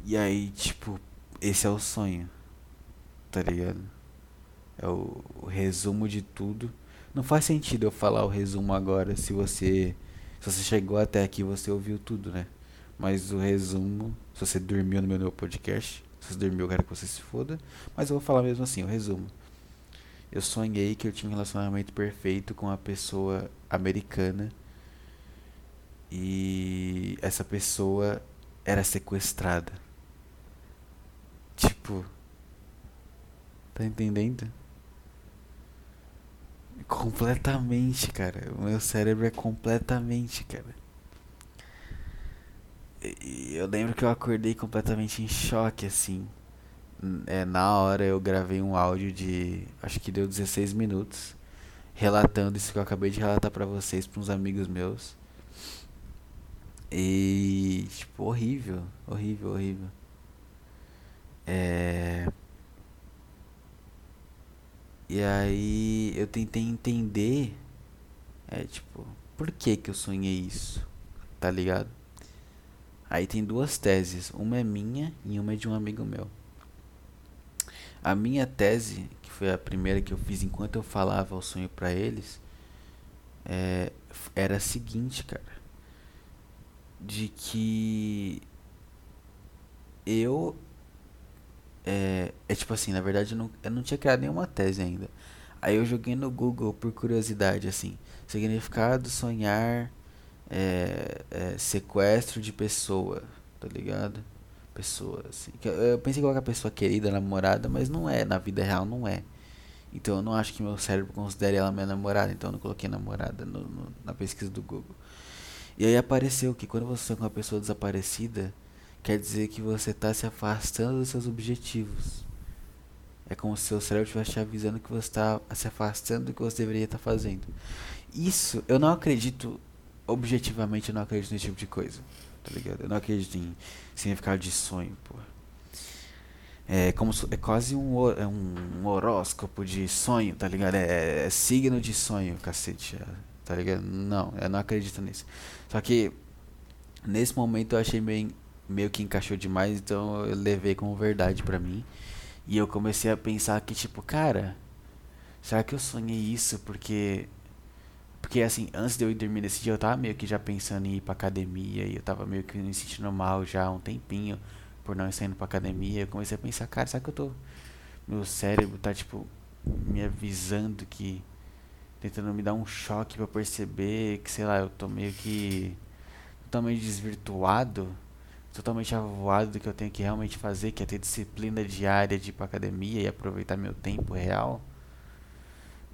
E aí, tipo, esse é o sonho. Tá ligado? É o, o, resumo de tudo. Não faz sentido eu falar o resumo agora se você. Se você chegou até aqui você ouviu tudo, né? Mas o resumo, se você dormiu no meu novo podcast, se você dormiu, eu quero que você se foda. Mas eu vou falar mesmo assim, o resumo. Eu sonhei que eu tinha um relacionamento perfeito com uma pessoa americana e essa pessoa era sequestrada. Tipo, tá entendendo? Completamente, cara. O meu cérebro é completamente, cara. E eu lembro que eu acordei completamente em choque, assim. É, na hora eu gravei um áudio de. Acho que deu 16 minutos. Relatando isso que eu acabei de relatar para vocês, para uns amigos meus. E, tipo, horrível, horrível, horrível. É. E aí eu tentei entender, é tipo, por que que eu sonhei isso? Tá ligado? Aí tem duas teses, uma é minha e uma é de um amigo meu. A minha tese, que foi a primeira que eu fiz enquanto eu falava o sonho para eles, é, era a seguinte, cara de que eu é, é tipo assim, na verdade eu não, eu não tinha criado nenhuma tese ainda. Aí eu joguei no Google por curiosidade, assim, significado sonhar é, é, sequestro de pessoa, tá ligado? Pessoa, assim. Eu pensei que colocar pessoa querida, namorada, mas não é, na vida real não é. Então eu não acho que meu cérebro considere ela minha namorada, então eu não coloquei namorada no, no, na pesquisa do Google. E aí apareceu que quando você é uma pessoa desaparecida, quer dizer que você está se afastando dos seus objetivos. É como se seu cérebro estivesse te avisando que você está se afastando do que você deveria estar tá fazendo. Isso, eu não acredito, objetivamente, eu não acredito nesse tipo de coisa. Tá ligado? Eu não acredito em significado de sonho, pô. É, como, é quase um, é um horóscopo de sonho, tá ligado? É, é signo de sonho, cacete. É tá ligado? Não, eu não acredito nisso. Só que nesse momento eu achei meio, meio que encaixou demais, então eu levei como verdade pra mim. E eu comecei a pensar que, tipo, cara, será que eu sonhei isso porque. Porque assim, antes de eu ir dormir nesse dia, eu tava meio que já pensando em ir pra academia e eu tava meio que me sentindo mal já há um tempinho por não estar indo pra academia, eu comecei a pensar, cara, será que eu tô. Meu cérebro tá, tipo, me avisando que. Tentando me dar um choque para perceber que, sei lá, eu tô meio que. Totalmente desvirtuado. Totalmente avoado do que eu tenho que realmente fazer, que é ter disciplina diária de ir pra academia e aproveitar meu tempo real.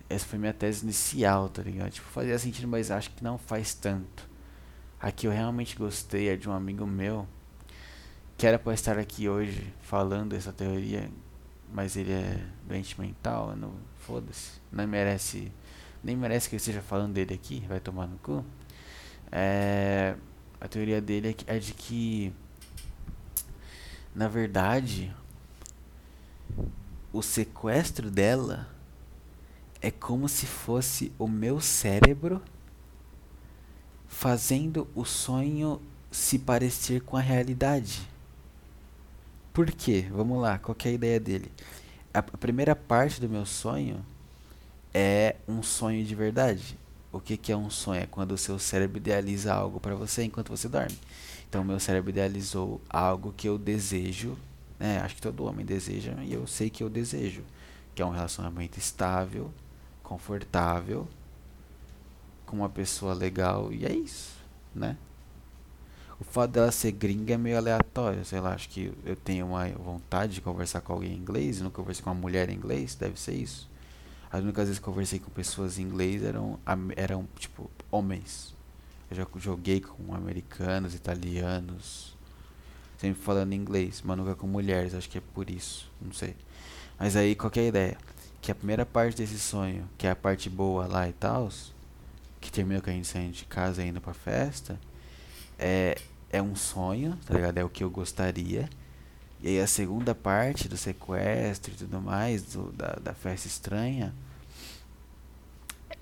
Essa foi minha tese inicial, tá ligado? Tipo, fazia sentido, mas acho que não faz tanto. A que eu realmente gostei é de um amigo meu que era pra estar aqui hoje falando essa teoria, mas ele é doente mental, não foda-se, não merece, nem merece que eu esteja falando dele aqui, vai tomar no cu. É, a teoria dele é, é de que, na verdade, o sequestro dela é como se fosse o meu cérebro fazendo o sonho se parecer com a realidade. Por quê? Vamos lá, qual é a ideia dele? A primeira parte do meu sonho é um sonho de verdade. O que, que é um sonho? É quando o seu cérebro idealiza algo para você enquanto você dorme. Então, meu cérebro idealizou algo que eu desejo, né? Acho que todo homem deseja e eu sei que eu desejo, que é um relacionamento estável, confortável, com uma pessoa legal e é isso, né? O fato dela ser gringa é meio aleatório, sei lá, acho que eu tenho uma vontade de conversar com alguém em inglês, não conversei com uma mulher em inglês, deve ser isso. As únicas vezes que conversei com pessoas em inglês eram, eram tipo, homens. Eu já joguei com americanos, italianos, sempre falando inglês, mas nunca com mulheres, acho que é por isso, não sei. Mas aí, qual é a ideia? que a primeira parte desse sonho, que é a parte boa lá e tal, que termina com a gente saindo de casa e indo pra festa, é, é um sonho, tá ligado? É o que eu gostaria. E aí a segunda parte do sequestro e tudo mais, do, da, da festa estranha,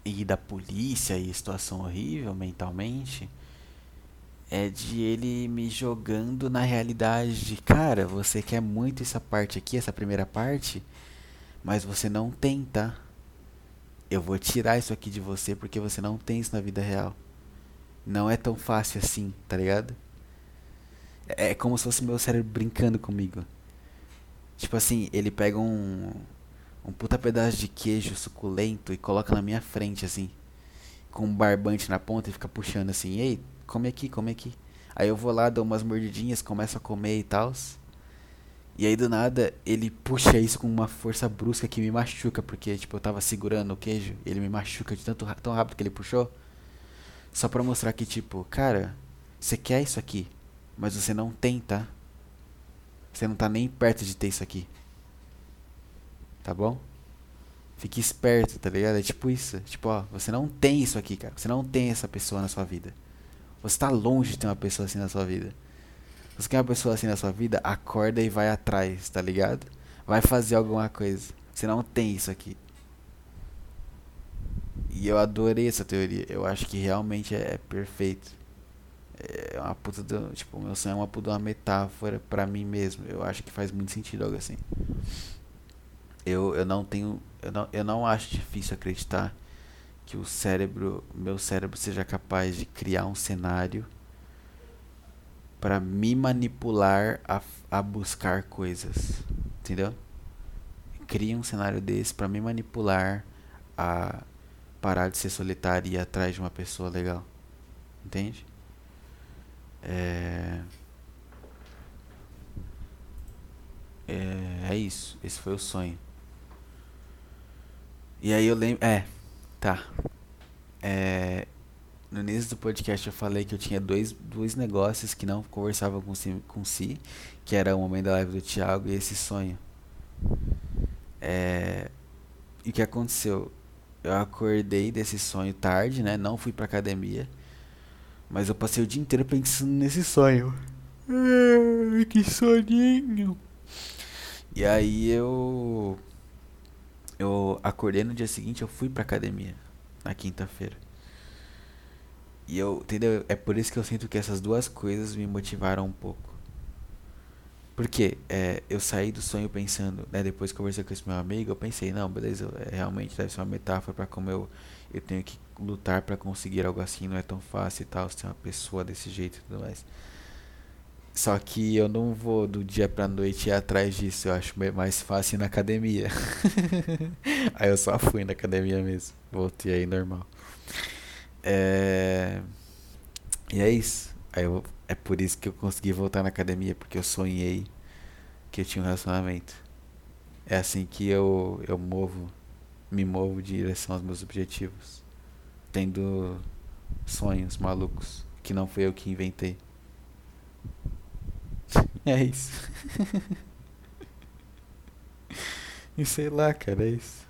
e da polícia e situação horrível mentalmente, é de ele me jogando na realidade de, cara, você quer muito essa parte aqui, essa primeira parte, mas você não tem, tá? Eu vou tirar isso aqui de você porque você não tem isso na vida real. Não é tão fácil assim, tá ligado? É, é como se fosse meu cérebro brincando comigo. Tipo assim, ele pega um um puta pedaço de queijo suculento e coloca na minha frente assim, com um barbante na ponta e fica puxando assim: "Ei, come aqui, come aqui". Aí eu vou lá, dou umas mordidinhas, começo a comer e tal. E aí do nada ele puxa isso com uma força brusca que me machuca, porque tipo eu tava segurando o queijo, ele me machuca de tanto tão rápido que ele puxou. Só pra mostrar que tipo, cara, você quer isso aqui, mas você não tem, tá? Você não tá nem perto de ter isso aqui. Tá bom? Fique esperto, tá ligado? É tipo isso. Tipo, ó, você não tem isso aqui, cara. Você não tem essa pessoa na sua vida. Você tá longe de ter uma pessoa assim na sua vida. Você quer uma pessoa assim na sua vida, acorda e vai atrás, tá ligado? Vai fazer alguma coisa. Você não tem isso aqui. E eu adorei essa teoria. Eu acho que realmente é, é perfeito. É uma puta do, tipo, meu sonho é uma puta uma metáfora para mim mesmo. Eu acho que faz muito sentido algo assim. Eu, eu não tenho, eu não, eu não acho difícil acreditar que o cérebro, meu cérebro seja capaz de criar um cenário para me manipular a, a buscar coisas, entendeu? Cria um cenário desse para me manipular a parar de ser solitário e ir atrás de uma pessoa legal, entende? É... É, é isso. Esse foi o sonho. E aí eu lembro. É, tá. É, no início do podcast eu falei que eu tinha dois, dois negócios que não conversavam com si, com si, que era o momento da live do Thiago e esse sonho. É, e o que aconteceu? Eu acordei desse sonho tarde, né? Não fui pra academia. Mas eu passei o dia inteiro pensando nesse sonho. Que soninho. E aí eu. Eu acordei no dia seguinte, eu fui pra academia. Na quinta-feira. E eu, entendeu? É por isso que eu sinto que essas duas coisas me motivaram um pouco. Porque é, eu saí do sonho pensando, né, depois que conversei com esse meu amigo, eu pensei, não, beleza, é, realmente deve ser uma metáfora para como eu, eu tenho que lutar para conseguir algo assim, não é tão fácil e tal, ser uma pessoa desse jeito e tudo mais. Só que eu não vou do dia pra noite ir atrás disso. Eu acho mais fácil ir na academia. (laughs) aí eu só fui na academia mesmo. Voltei aí normal. É... E é isso. Aí eu... É por isso que eu consegui voltar na academia. Porque eu sonhei que eu tinha um relacionamento. É assim que eu, eu movo. Me movo de direção aos meus objetivos. Tendo sonhos malucos. Que não foi eu que inventei. (laughs) É isso. (laughs) e sei lá, cara, é isso.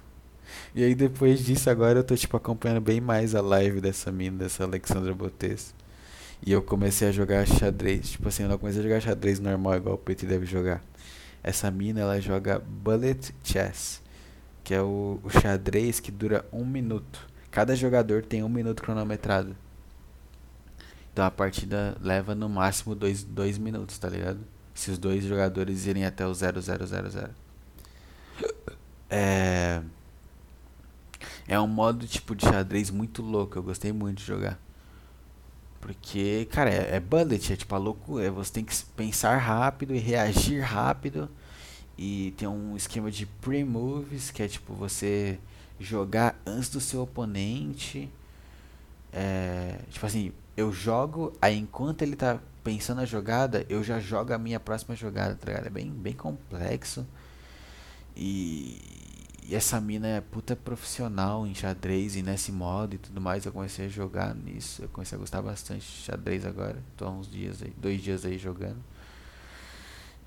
E aí depois disso agora eu tô tipo acompanhando bem mais a live dessa mina, dessa Alexandra Botes. E eu comecei a jogar xadrez. Tipo assim, eu não comecei a jogar xadrez normal igual o PT deve jogar. Essa mina ela joga Bullet Chess. Que é o, o xadrez que dura um minuto. Cada jogador tem um minuto cronometrado. Então a partida leva no máximo dois, dois minutos, tá ligado? Se os dois jogadores irem até o 0000. É. É um modo tipo de xadrez muito louco. Eu gostei muito de jogar. Porque, cara, é, é bullet, é tipo a louco. É, você tem que pensar rápido e reagir rápido. E tem um esquema de pre-moves, que é tipo você jogar antes do seu oponente. É, tipo assim, eu jogo, aí enquanto ele tá pensando a jogada, eu já jogo a minha próxima jogada, tá ligado? É bem, bem complexo. E, e essa mina é puta profissional em xadrez e nesse modo e tudo mais. Eu comecei a jogar nisso. Eu comecei a gostar bastante de xadrez agora. Tô há uns dias aí, dois dias aí jogando.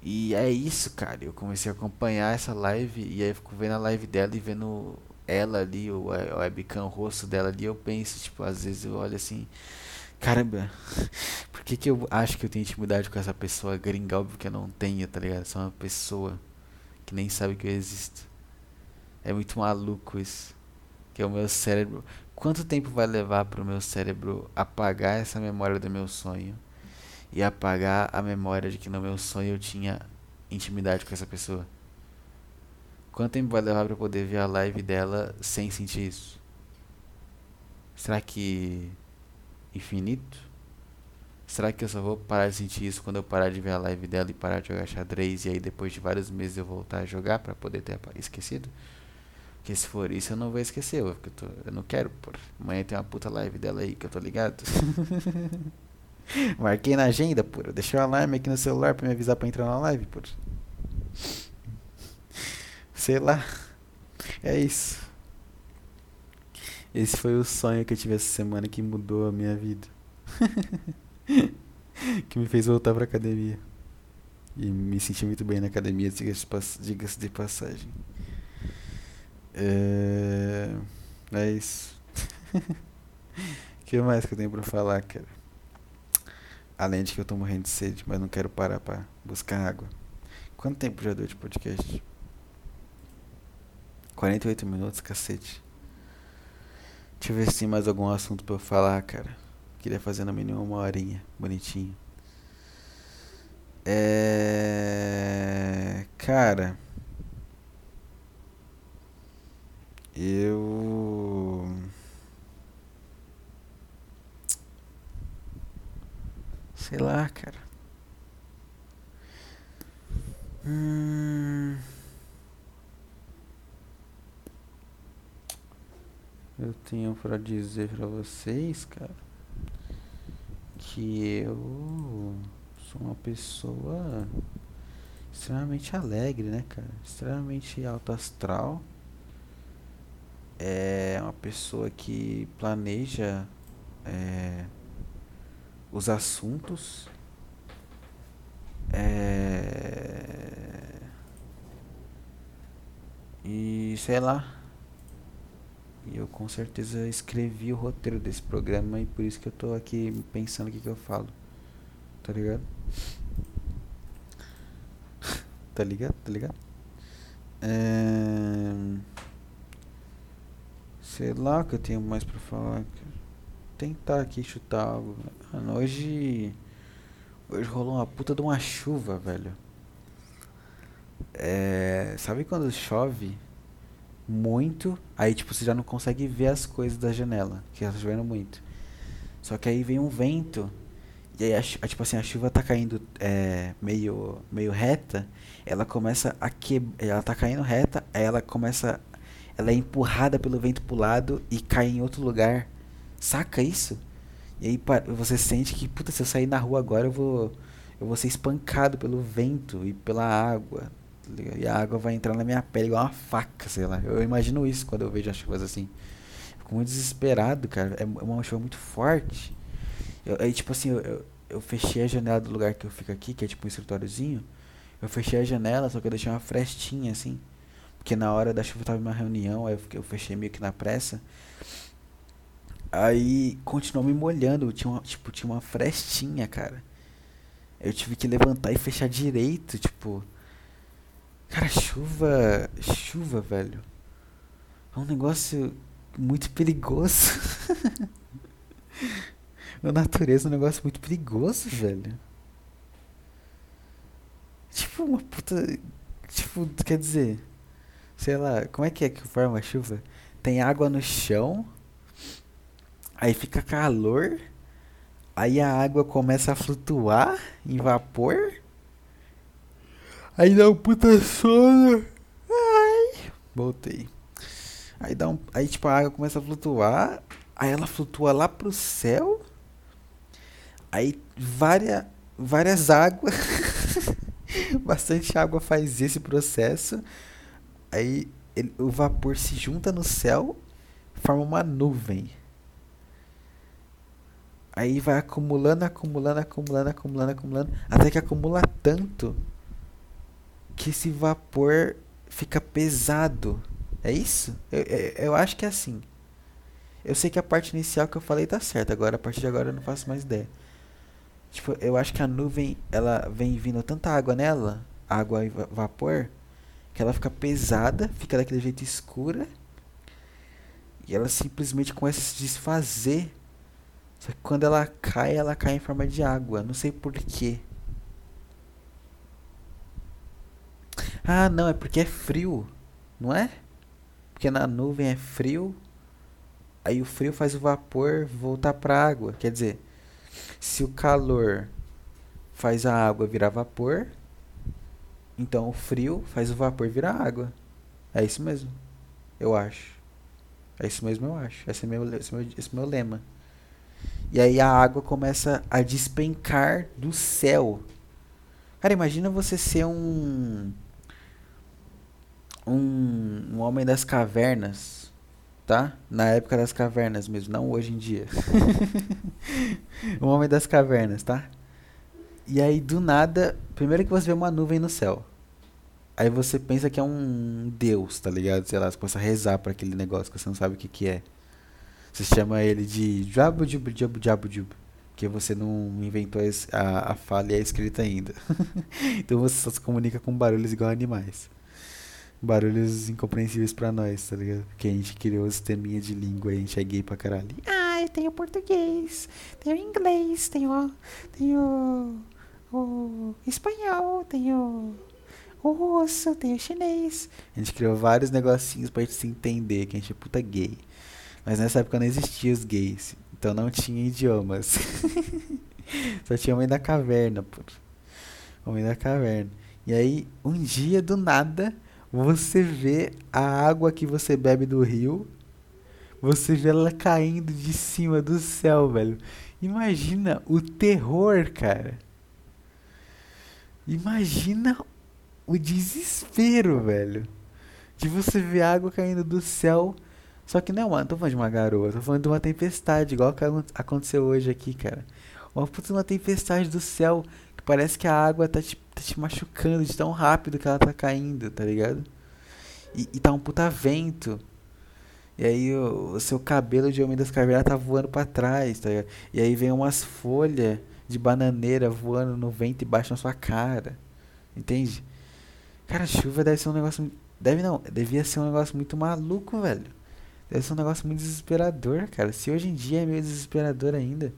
E é isso, cara. Eu comecei a acompanhar essa live e aí fico vendo a live dela e vendo ela ali, o, webcam, o rosto dela ali. Eu penso, tipo, às vezes eu olho assim Caramba, (laughs) por que, que eu acho que eu tenho intimidade com essa pessoa gringa? Óbvio que eu não tenho, tá ligado? Sou uma pessoa que nem sabe que eu existo. É muito maluco isso. Que é o meu cérebro. Quanto tempo vai levar pro meu cérebro apagar essa memória do meu sonho? E apagar a memória de que no meu sonho eu tinha intimidade com essa pessoa? Quanto tempo vai levar para poder ver a live dela sem sentir isso? Será que infinito? Será que eu só vou parar de sentir isso quando eu parar de ver a live dela e parar de jogar xadrez e aí depois de vários meses eu voltar a jogar para poder ter esquecido? Porque se for isso eu não vou esquecer, eu, tô, eu não quero, por Amanhã tem uma puta live dela aí que eu tô ligado. (laughs) (laughs) Marquei na agenda, pô. Deixei o alarme aqui no celular pra me avisar pra entrar na live, pô. Sei lá. É isso. Esse foi o sonho que eu tive essa semana que mudou a minha vida. (laughs) que me fez voltar pra academia. E me senti muito bem na academia, diga-se de passagem. É, é isso. O (laughs) que mais que eu tenho pra falar, cara? Além de que eu tô morrendo de sede, mas não quero parar pra buscar água. Quanto tempo já deu de podcast? 48 minutos, cacete. Deixa eu ver se tem mais algum assunto pra eu falar, cara. Queria fazer no mínimo uma horinha, bonitinho. É. Cara. Eu. Sei lá, cara. Hum. eu tenho para dizer para vocês, cara, que eu sou uma pessoa extremamente alegre, né, cara? Extremamente alto astral. É uma pessoa que planeja é, os assuntos. É, e sei lá, e eu com certeza escrevi o roteiro desse programa e por isso que eu tô aqui pensando o que, que eu falo. Tá ligado? (laughs) tá ligado? Tá ligado? É... Sei lá o que eu tenho mais pra falar. Tentar aqui chutar algo. Mano, hoje. Hoje rolou uma puta de uma chuva, velho. É... Sabe quando chove muito, aí tipo você já não consegue ver as coisas da janela, que tá chovendo muito. Só que aí vem um vento E aí, a, tipo assim, a chuva tá caindo é, meio, meio reta, ela começa a que Ela tá caindo reta, aí ela começa. Ela é empurrada pelo vento pro lado e cai em outro lugar. Saca isso? E aí você sente que, puta, se eu sair na rua agora eu vou. Eu vou ser espancado pelo vento e pela água. Tá e a água vai entrar na minha pele igual uma faca, sei lá. Eu imagino isso quando eu vejo as chuvas assim. Fico muito desesperado, cara. É uma chuva muito forte. Eu, aí, tipo assim, eu, eu, eu, fechei a janela do lugar que eu fico aqui, que é tipo um escritóriozinho. Eu fechei a janela, só que eu deixei uma frestinha assim. Porque na hora da chuva eu tava em uma reunião, aí eu, eu fechei meio que na pressa. Aí continuou me molhando, tinha uma, tipo, tinha uma frestinha, cara. Eu tive que levantar e fechar direito, tipo. Cara, chuva. Chuva, velho. É um negócio muito perigoso. (laughs) A natureza é um negócio muito perigoso, velho. Tipo, uma puta. Tipo, quer dizer. Sei lá, como é que é que forma a chuva? Tem água no chão. Aí fica calor. Aí a água começa a flutuar em vapor. Aí dá um puta sono. Ai. Voltei. Aí dá um. Aí tipo a água começa a flutuar. Aí ela flutua lá pro céu. Aí várias, várias águas. (laughs) Bastante água faz esse processo. Aí ele, o vapor se junta no céu, forma uma nuvem. Aí vai acumulando, acumulando, acumulando, acumulando, acumulando, até que acumula tanto que esse vapor fica pesado. É isso? Eu, eu, eu, acho que é assim. Eu sei que a parte inicial que eu falei tá certa, agora a partir de agora eu não faço mais ideia. Tipo, eu acho que a nuvem, ela vem vindo tanta água nela, água e vapor, que ela fica pesada, fica daquele jeito escura, e ela simplesmente começa a se desfazer. Só que quando ela cai, ela cai em forma de água. Não sei porquê. Ah, não, é porque é frio, não é? Porque na nuvem é frio, aí o frio faz o vapor voltar para água. Quer dizer, se o calor faz a água virar vapor, então o frio faz o vapor virar água. É isso mesmo. Eu acho. É isso mesmo, eu acho. Esse é meu, esse é meu, esse é meu lema. E aí a água começa a despencar do céu. Cara, imagina você ser um. Um, um homem das cavernas tá? Na época das cavernas mesmo, não hoje em dia. o (laughs) homem das cavernas, tá? E aí do nada, primeiro que você vê uma nuvem no céu. Aí você pensa que é um deus, tá ligado? Sei lá, você começa a rezar para aquele negócio que você não sabe o que que é. Você chama ele de jabu jabu jabu jabu jabu. Porque você não inventou a, a fala e a escrita ainda. (laughs) então você só se comunica com barulhos igual animais barulhos incompreensíveis pra nós, tá ligado? Porque a gente criou o sisteminha de língua e a gente é gay pra caralho. Ah, eu tenho português, tenho inglês, tenho, tenho o espanhol, tenho o russo, tenho chinês. A gente criou vários negocinhos pra gente se entender que a gente é puta gay. Mas nessa época não existia os gays, então não tinha idiomas. (laughs) Só tinha Homem da Caverna, pô. Homem da Caverna. E aí, um dia, do nada, você vê a água que você bebe do rio, você vê ela caindo de cima do céu, velho. Imagina o terror, cara. Imagina o desespero, velho. De você ver água caindo do céu. Só que não, mano, não tô falando de uma garoa, tô falando de uma tempestade, igual que aconteceu hoje aqui, cara. Uma puta uma tempestade do céu que parece que a água tá te, tá te machucando de tão rápido que ela tá caindo, tá ligado? E, e tá um puta vento. E aí o, o, seu cabelo de Homem das Cavernas tá voando para trás, tá ligado? E aí vem umas folhas de bananeira voando no vento e baixo na sua cara. Entende? Cara, chuva deve ser um negócio. Deve não, devia ser um negócio muito maluco, velho. Deve ser um negócio muito desesperador, cara. Se hoje em dia é meio desesperador ainda.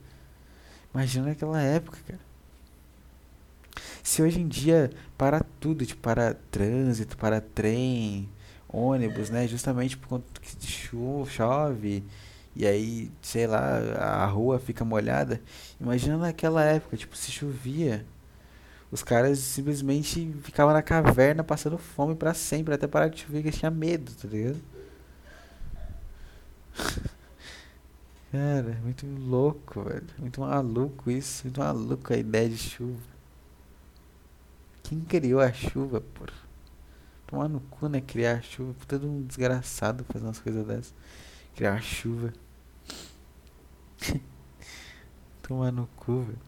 Imagina naquela época, cara. Se hoje em dia para tudo, tipo, para trânsito, para trem, ônibus, né? Justamente por conta que chove E aí, sei lá, a rua fica molhada. Imagina naquela época, tipo, se chovia, os caras simplesmente ficavam na caverna passando fome para sempre, até parar de chover, que tinha medo, tá ligado? Cara, muito louco, velho. Muito maluco isso. Muito maluco a ideia de chuva. Quem criou a chuva, porra? Tomar no cu, né? Criar a chuva. Todo um desgraçado fazer umas coisas dessas. Criar a chuva. (laughs) Tomar no cu, velho.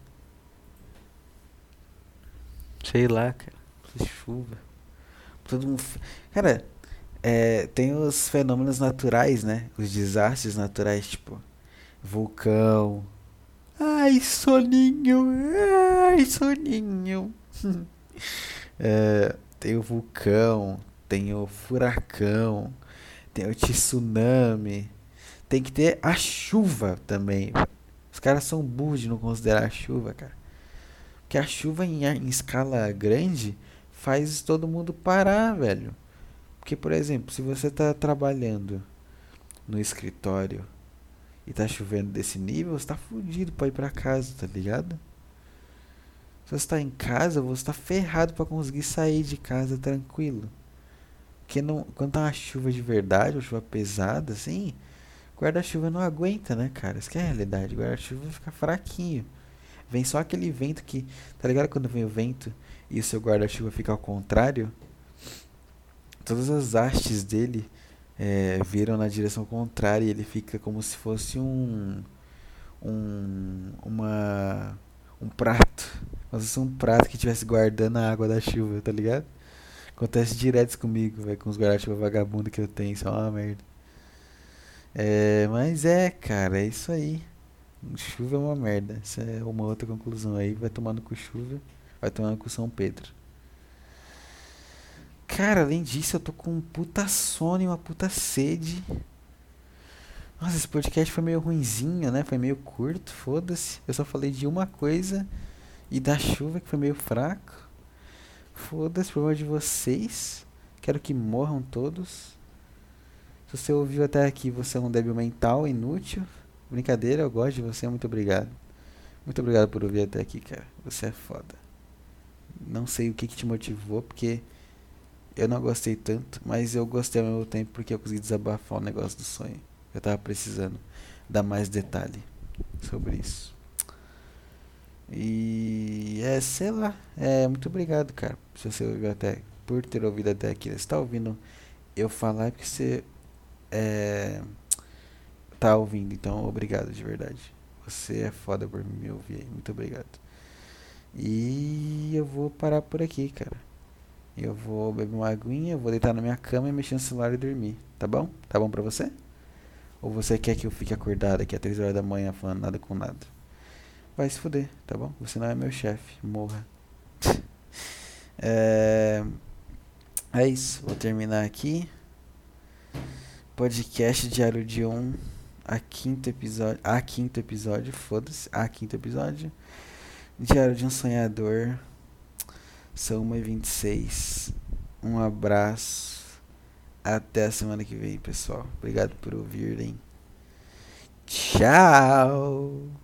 Sei lá, cara. Chuva. Todo mundo. Cara, é, tem os fenômenos naturais, né? Os desastres naturais, tipo vulcão. Ai, soninho. Ai, soninho. (laughs) é, tem o vulcão, tem o furacão, tem o tsunami. Tem que ter a chuva também. Os caras são burros de não considerar a chuva, cara. Porque a chuva em, em escala grande faz todo mundo parar, velho. Porque, por exemplo, se você está trabalhando no escritório e tá chovendo desse nível, você tá fudido pra ir pra casa, tá ligado? Se você tá em casa, você tá ferrado para conseguir sair de casa tranquilo. Porque não, quando tá uma chuva de verdade, uma chuva pesada, assim, guarda-chuva não aguenta, né, cara? Isso que é a realidade. Guarda-chuva fica fraquinho. Vem só aquele vento que. Tá ligado quando vem o vento e o seu guarda-chuva fica ao contrário? Todas as hastes dele é, viram na direção contrária e ele fica como se fosse um um uma um prato. Como se fosse um prato que estivesse guardando a água da chuva tá ligado? Acontece direto comigo véio, com os guarda-chuva vagabundo que eu tenho isso é uma merda. É, mas é cara é isso aí. Chuva é uma merda essa é uma outra conclusão aí. Vai tomando com chuva vai tomando com São Pedro Cara, além disso, eu tô com um puta sono e uma puta sede. Nossa, esse podcast foi meio ruinzinho, né? Foi meio curto, foda-se. Eu só falei de uma coisa e da chuva que foi meio fraco. Foda-se, problema de vocês. Quero que morram todos. Se você ouviu até aqui, você é um débil mental, inútil. Brincadeira, eu gosto de você, muito obrigado. Muito obrigado por ouvir até aqui, cara. Você é foda. Não sei o que, que te motivou, porque eu não gostei tanto, mas eu gostei ao mesmo tempo porque eu consegui desabafar o negócio do sonho. Eu tava precisando dar mais detalhe sobre isso. E é, sei lá, é muito obrigado, cara. Se você ouviu até por ter ouvido até aqui, você tá ouvindo eu falar porque você é, tá ouvindo, então obrigado de verdade. Você é foda por me ouvir aí, muito obrigado. E eu vou parar por aqui, cara. Eu vou beber uma aguinha, vou deitar na minha cama e mexer no celular e dormir. Tá bom? Tá bom pra você? Ou você quer que eu fique acordado aqui às 3 horas da manhã falando nada com nada? Vai se fuder, tá bom? Você não é meu chefe. Morra. (laughs) é... é isso. Vou terminar aqui. Podcast Diário de 1. A quinto episódio. A quinto episódio. Foda-se. A quinto episódio. Diário de um Sonhador. São 1h26. Um abraço. Até a semana que vem, pessoal. Obrigado por ouvirem. Tchau!